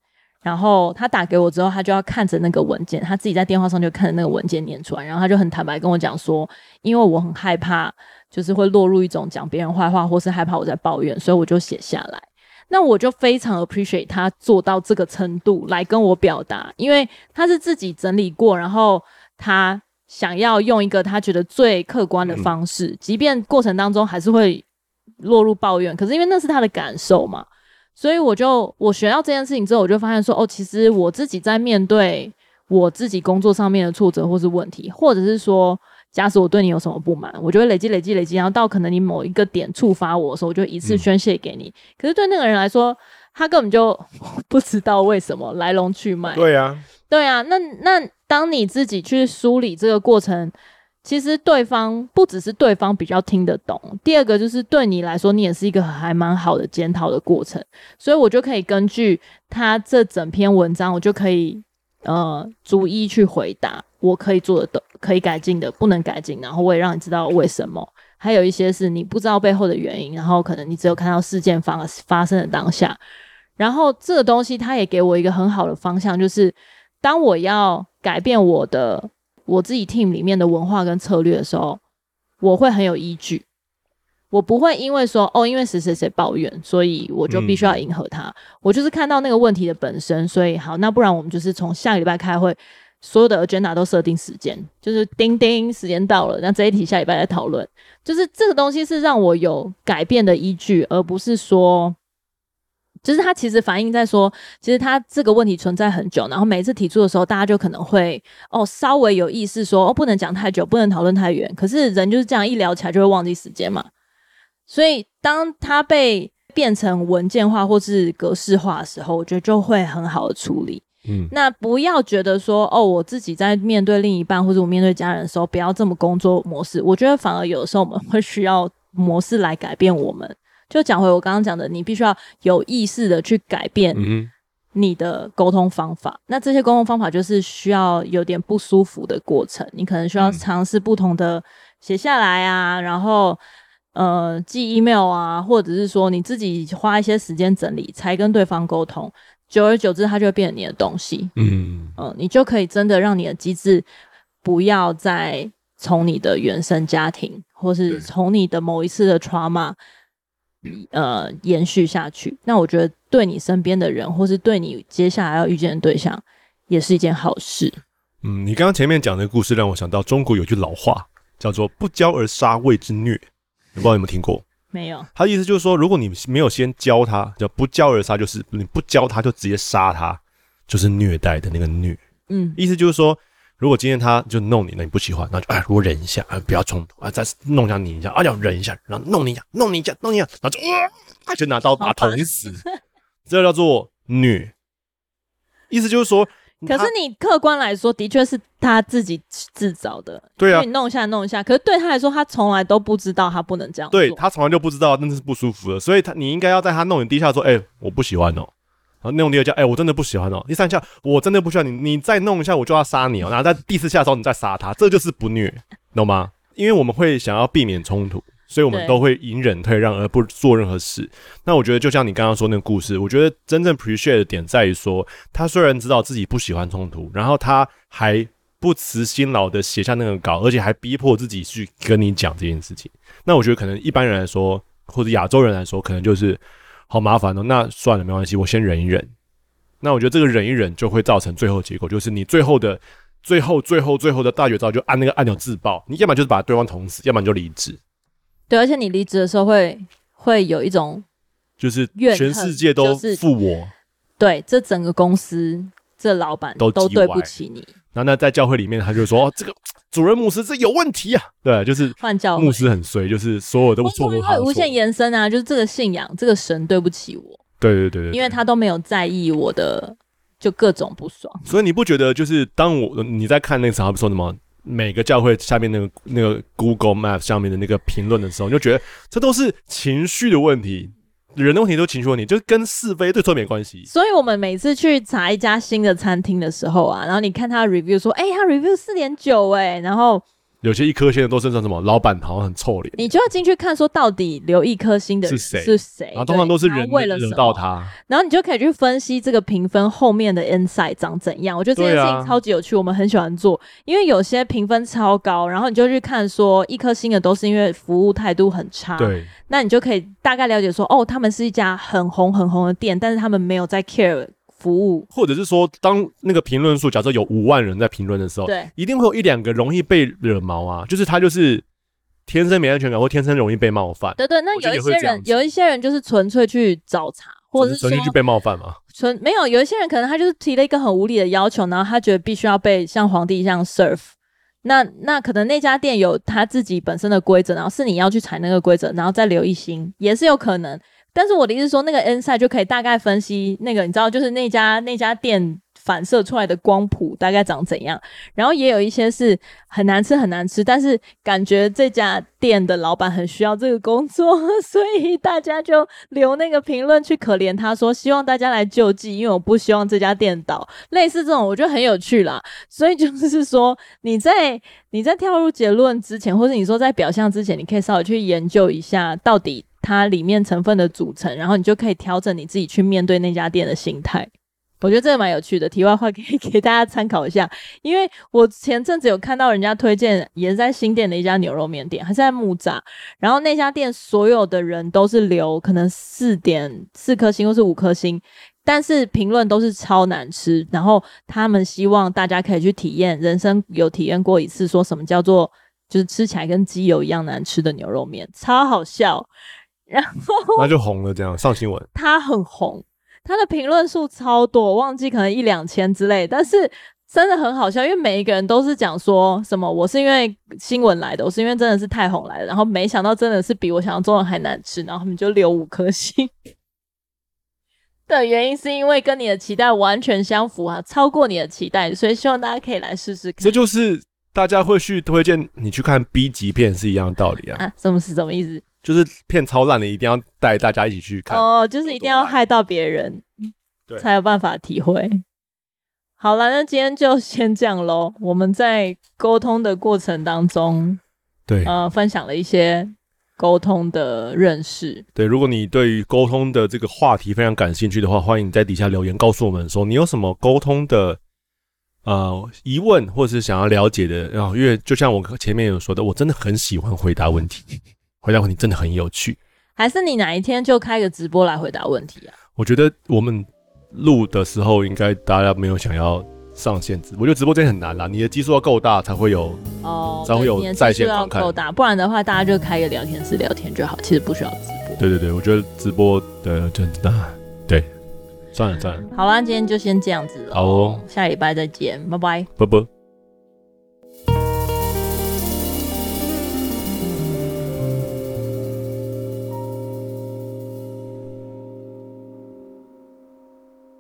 然后他打给我之后，他就要看着那个文件，他自己在电话上就看着那个文件念出来，然后他就很坦白跟我讲说，因为我很害怕，就是会落入一种讲别人坏话，或是害怕我在抱怨，所以我就写下来。那我就非常 appreciate 他做到这个程度来跟我表达，因为他是自己整理过，然后他。想要用一个他觉得最客观的方式，嗯、即便过程当中还是会落入抱怨，可是因为那是他的感受嘛，所以我就我学到这件事情之后，我就发现说，哦，其实我自己在面对我自己工作上面的挫折或是问题，或者是说，假使我对你有什么不满，我就会累积累积累积，然后到可能你某一个点触发我的时候，我就一次宣泄给你。嗯、可是对那个人来说，他根本就 *laughs* 不知道为什么来龙去脉。
对呀，
对呀，那那当你自己去梳理这个过程，其实对方不只是对方比较听得懂，第二个就是对你来说，你也是一个还蛮好的检讨的过程。所以我就可以根据他这整篇文章，我就可以呃逐一去回答。我可以做的、可以改进的、不能改进，然后我也让你知道为什么。还有一些是你不知道背后的原因，然后可能你只有看到事件发发生的当下。然后这个东西它也给我一个很好的方向，就是当我要改变我的我自己 team 里面的文化跟策略的时候，我会很有依据。我不会因为说哦，因为谁谁谁抱怨，所以我就必须要迎合他。嗯、我就是看到那个问题的本身，所以好，那不然我们就是从下个礼拜开会。所有的 agenda 都设定时间，就是叮叮，时间到了，那这一题下礼拜再讨论。就是这个东西是让我有改变的依据，而不是说，就是它其实反映在说，其实它这个问题存在很久，然后每一次提出的时候，大家就可能会哦稍微有意识说哦不能讲太久，不能讨论太远。可是人就是这样一聊起来就会忘记时间嘛，所以当它被变成文件化或是格式化的时候，我觉得就会很好的处理。嗯，那不要觉得说哦，我自己在面对另一半或者我面对家人的时候，不要这么工作模式。我觉得反而有的时候我们会需要模式来改变我们。就讲回我刚刚讲的，你必须要有意识的去改变你的沟通方法。嗯、那这些沟通方法就是需要有点不舒服的过程，你可能需要尝试不同的写下来啊，然后呃寄 email 啊，或者是说你自己花一些时间整理，才跟对方沟通。久而久之，它就会变成你的东西。嗯嗯，你就可以真的让你的机制不要再从你的原生家庭，或是从你的某一次的 trauma，呃，延续下去。那我觉得对你身边的人，或是对你接下来要遇见的对象，也是一件好事。
嗯，你刚刚前面讲的故事让我想到中国有句老话，叫做“不教而杀谓之虐”，我不知道有没有听过。
没有，
他的意思就是说，如果你没有先教他，叫不教而杀，就是你不教他就直接杀他，就是虐待的那个虐。嗯，意思就是说，如果今天他就弄你，那你不喜欢，那就哎，我忍一下，啊，不要冲突啊，再弄一下你一下，啊，要忍一下，然后弄你一下，弄你一下，弄你一下，然后就啊，就拿刀把他捅死，*laughs* 这叫做虐。意思就是说。
可是你客观来说，的确是他自己自找的。
对啊，
你弄一下弄一下。可是对他来说，他从来都不知道他不能这样。
对，他从来就不知道那是不舒服的，所以他你应该要在他弄你第一下说：“哎、欸，我不喜欢哦。”然后弄第二下：“哎、欸，我真的不喜欢哦。”第三下：“我真的不喜欢你。”你再弄一下，我就要杀你哦。然后在第四下的时候，你再杀他，这就是不虐，*laughs* 懂吗？因为我们会想要避免冲突。所以，我们都会隐忍退让，而不做任何事。那我觉得，就像你刚刚说那个故事，我觉得真正 appreciate 的点在于说，他虽然知道自己不喜欢冲突，然后他还不辞辛劳的写下那个稿，而且还逼迫自己去跟你讲这件事情。那我觉得，可能一般人来说，或者亚洲人来说，可能就是好麻烦哦。那算了，没关系，我先忍一忍。那我觉得这个忍一忍就会造成最后结果，就是你最后的、最后、最后、最后的大绝招，就按那个按钮自爆。你要么就是把对方捅死，要么你就离职。
对，而且你离职的时候会会有一种，
就是全世界都负我，
对，这整个公司这老板都都对不起你。
然后那在教会里面，他就说：“哦，这个主任牧师这有问题啊。”对，就是换教牧师很衰，就是所有都错误。
会无限延伸啊，就是这个信仰，这个神对不起我。
对对对对，
因为他都没有在意我的，就各种不爽。
所以你不觉得，就是当我你在看那个场合说什么？每个教会下面那个那个 Google Map 上面的那个评论的时候，你就觉得这都是情绪的问题，人的问题都情绪问题，就跟是非对错没关系。
所以我们每次去查一家新的餐厅的时候啊，然后你看他 review 说，哎、他 review 四点九，哎，然后。
有些一颗星的都身上什么老板好像很臭脸，
你就要进去看说到底留一颗星的是谁？是谁，
然后通常都是人为了惹到他，
然后你就可以去分析这个评分后面的 insight 长怎样。我觉得这件事情超级有趣，我们很喜欢做，因为有些评分超高，然后你就去看说一颗星的都是因为服务态度很差，
对，
那你就可以大概了解说哦，他们是一家很红很红的店，但是他们没有在 care 服务，
或者是说，当那个评论数假设有五万人在评论的时候，
对，
一定会有一两个容易被惹毛啊，就是他就是天生没安全感，或天生容易被冒犯。
对对，那有一些人，有一些人就是纯粹去找茬，或者是
纯粹去被冒犯嘛。
纯没有，有一些人可能他就是提了一个很无理的要求，然后他觉得必须要被像皇帝一样 serve。那那可能那家店有他自己本身的规则，然后是你要去踩那个规则，然后再留一星，也是有可能。但是我的意思说，那个 N 赛就可以大概分析那个，你知道，就是那家那家店反射出来的光谱大概长怎样。然后也有一些是很难吃很难吃，但是感觉这家店的老板很需要这个工作，所以大家就留那个评论去可怜他，说希望大家来救济，因为我不希望这家店倒。类似这种，我觉得很有趣啦。所以就是说，你在你在跳入结论之前，或者你说在表象之前，你可以稍微去研究一下到底。它里面成分的组成，然后你就可以调整你自己去面对那家店的心态。我觉得这个蛮有趣的。题外话可以 *laughs* 给大家参考一下，因为我前阵子有看到人家推荐，也是在新店的一家牛肉面店，还是在木栅。然后那家店所有的人都是留可能四点四颗星或是五颗星，但是评论都是超难吃。然后他们希望大家可以去体验，人生有体验过一次，说什么叫做就是吃起来跟鸡油一样难吃的牛肉面，超好笑。然后
那就红了，这样上新闻。*laughs*
他很红，他的评论数超多，我忘记可能一两千之类，但是真的很好笑，因为每一个人都是讲说什么，我是因为新闻来的，我是因为真的是太红来的，然后没想到真的是比我想象中的还难吃，然后他们就留五颗星的原因是因为跟你的期待完全相符啊，超过你的期待，所以希望大家可以来试试看。
这就是大家会去推荐你去看 B 级片是一样的道理啊。
啊，什么是什么意思？
就是片超烂的，一定要带大家一起去看
哦，就是一定要害到别人，对，才有办法体会。好了，那今天就先这样喽。我们在沟通的过程当中，
对，
呃，分享了一些沟通的认识。
对，如果你对于沟通的这个话题非常感兴趣的话，欢迎你在底下留言告诉我们说你有什么沟通的呃疑问，或是想要了解的。然后，因为就像我前面有说的，我真的很喜欢回答问题。回答问题真的很有趣，
还是你哪一天就开个直播来回答问题啊？
我觉得我们录的时候应该大家没有想要上线直播，我觉得直播真的很难啦，你的基数要够大才会有哦，才会有在线观看。
够大，不然的话大家就开个聊天室聊天就好，其实不需要直播。
对对对，我觉得直播的真的对，算了算了。
好啦，今天就先这样子了。
好哦，
下礼拜再见，拜拜，
拜拜。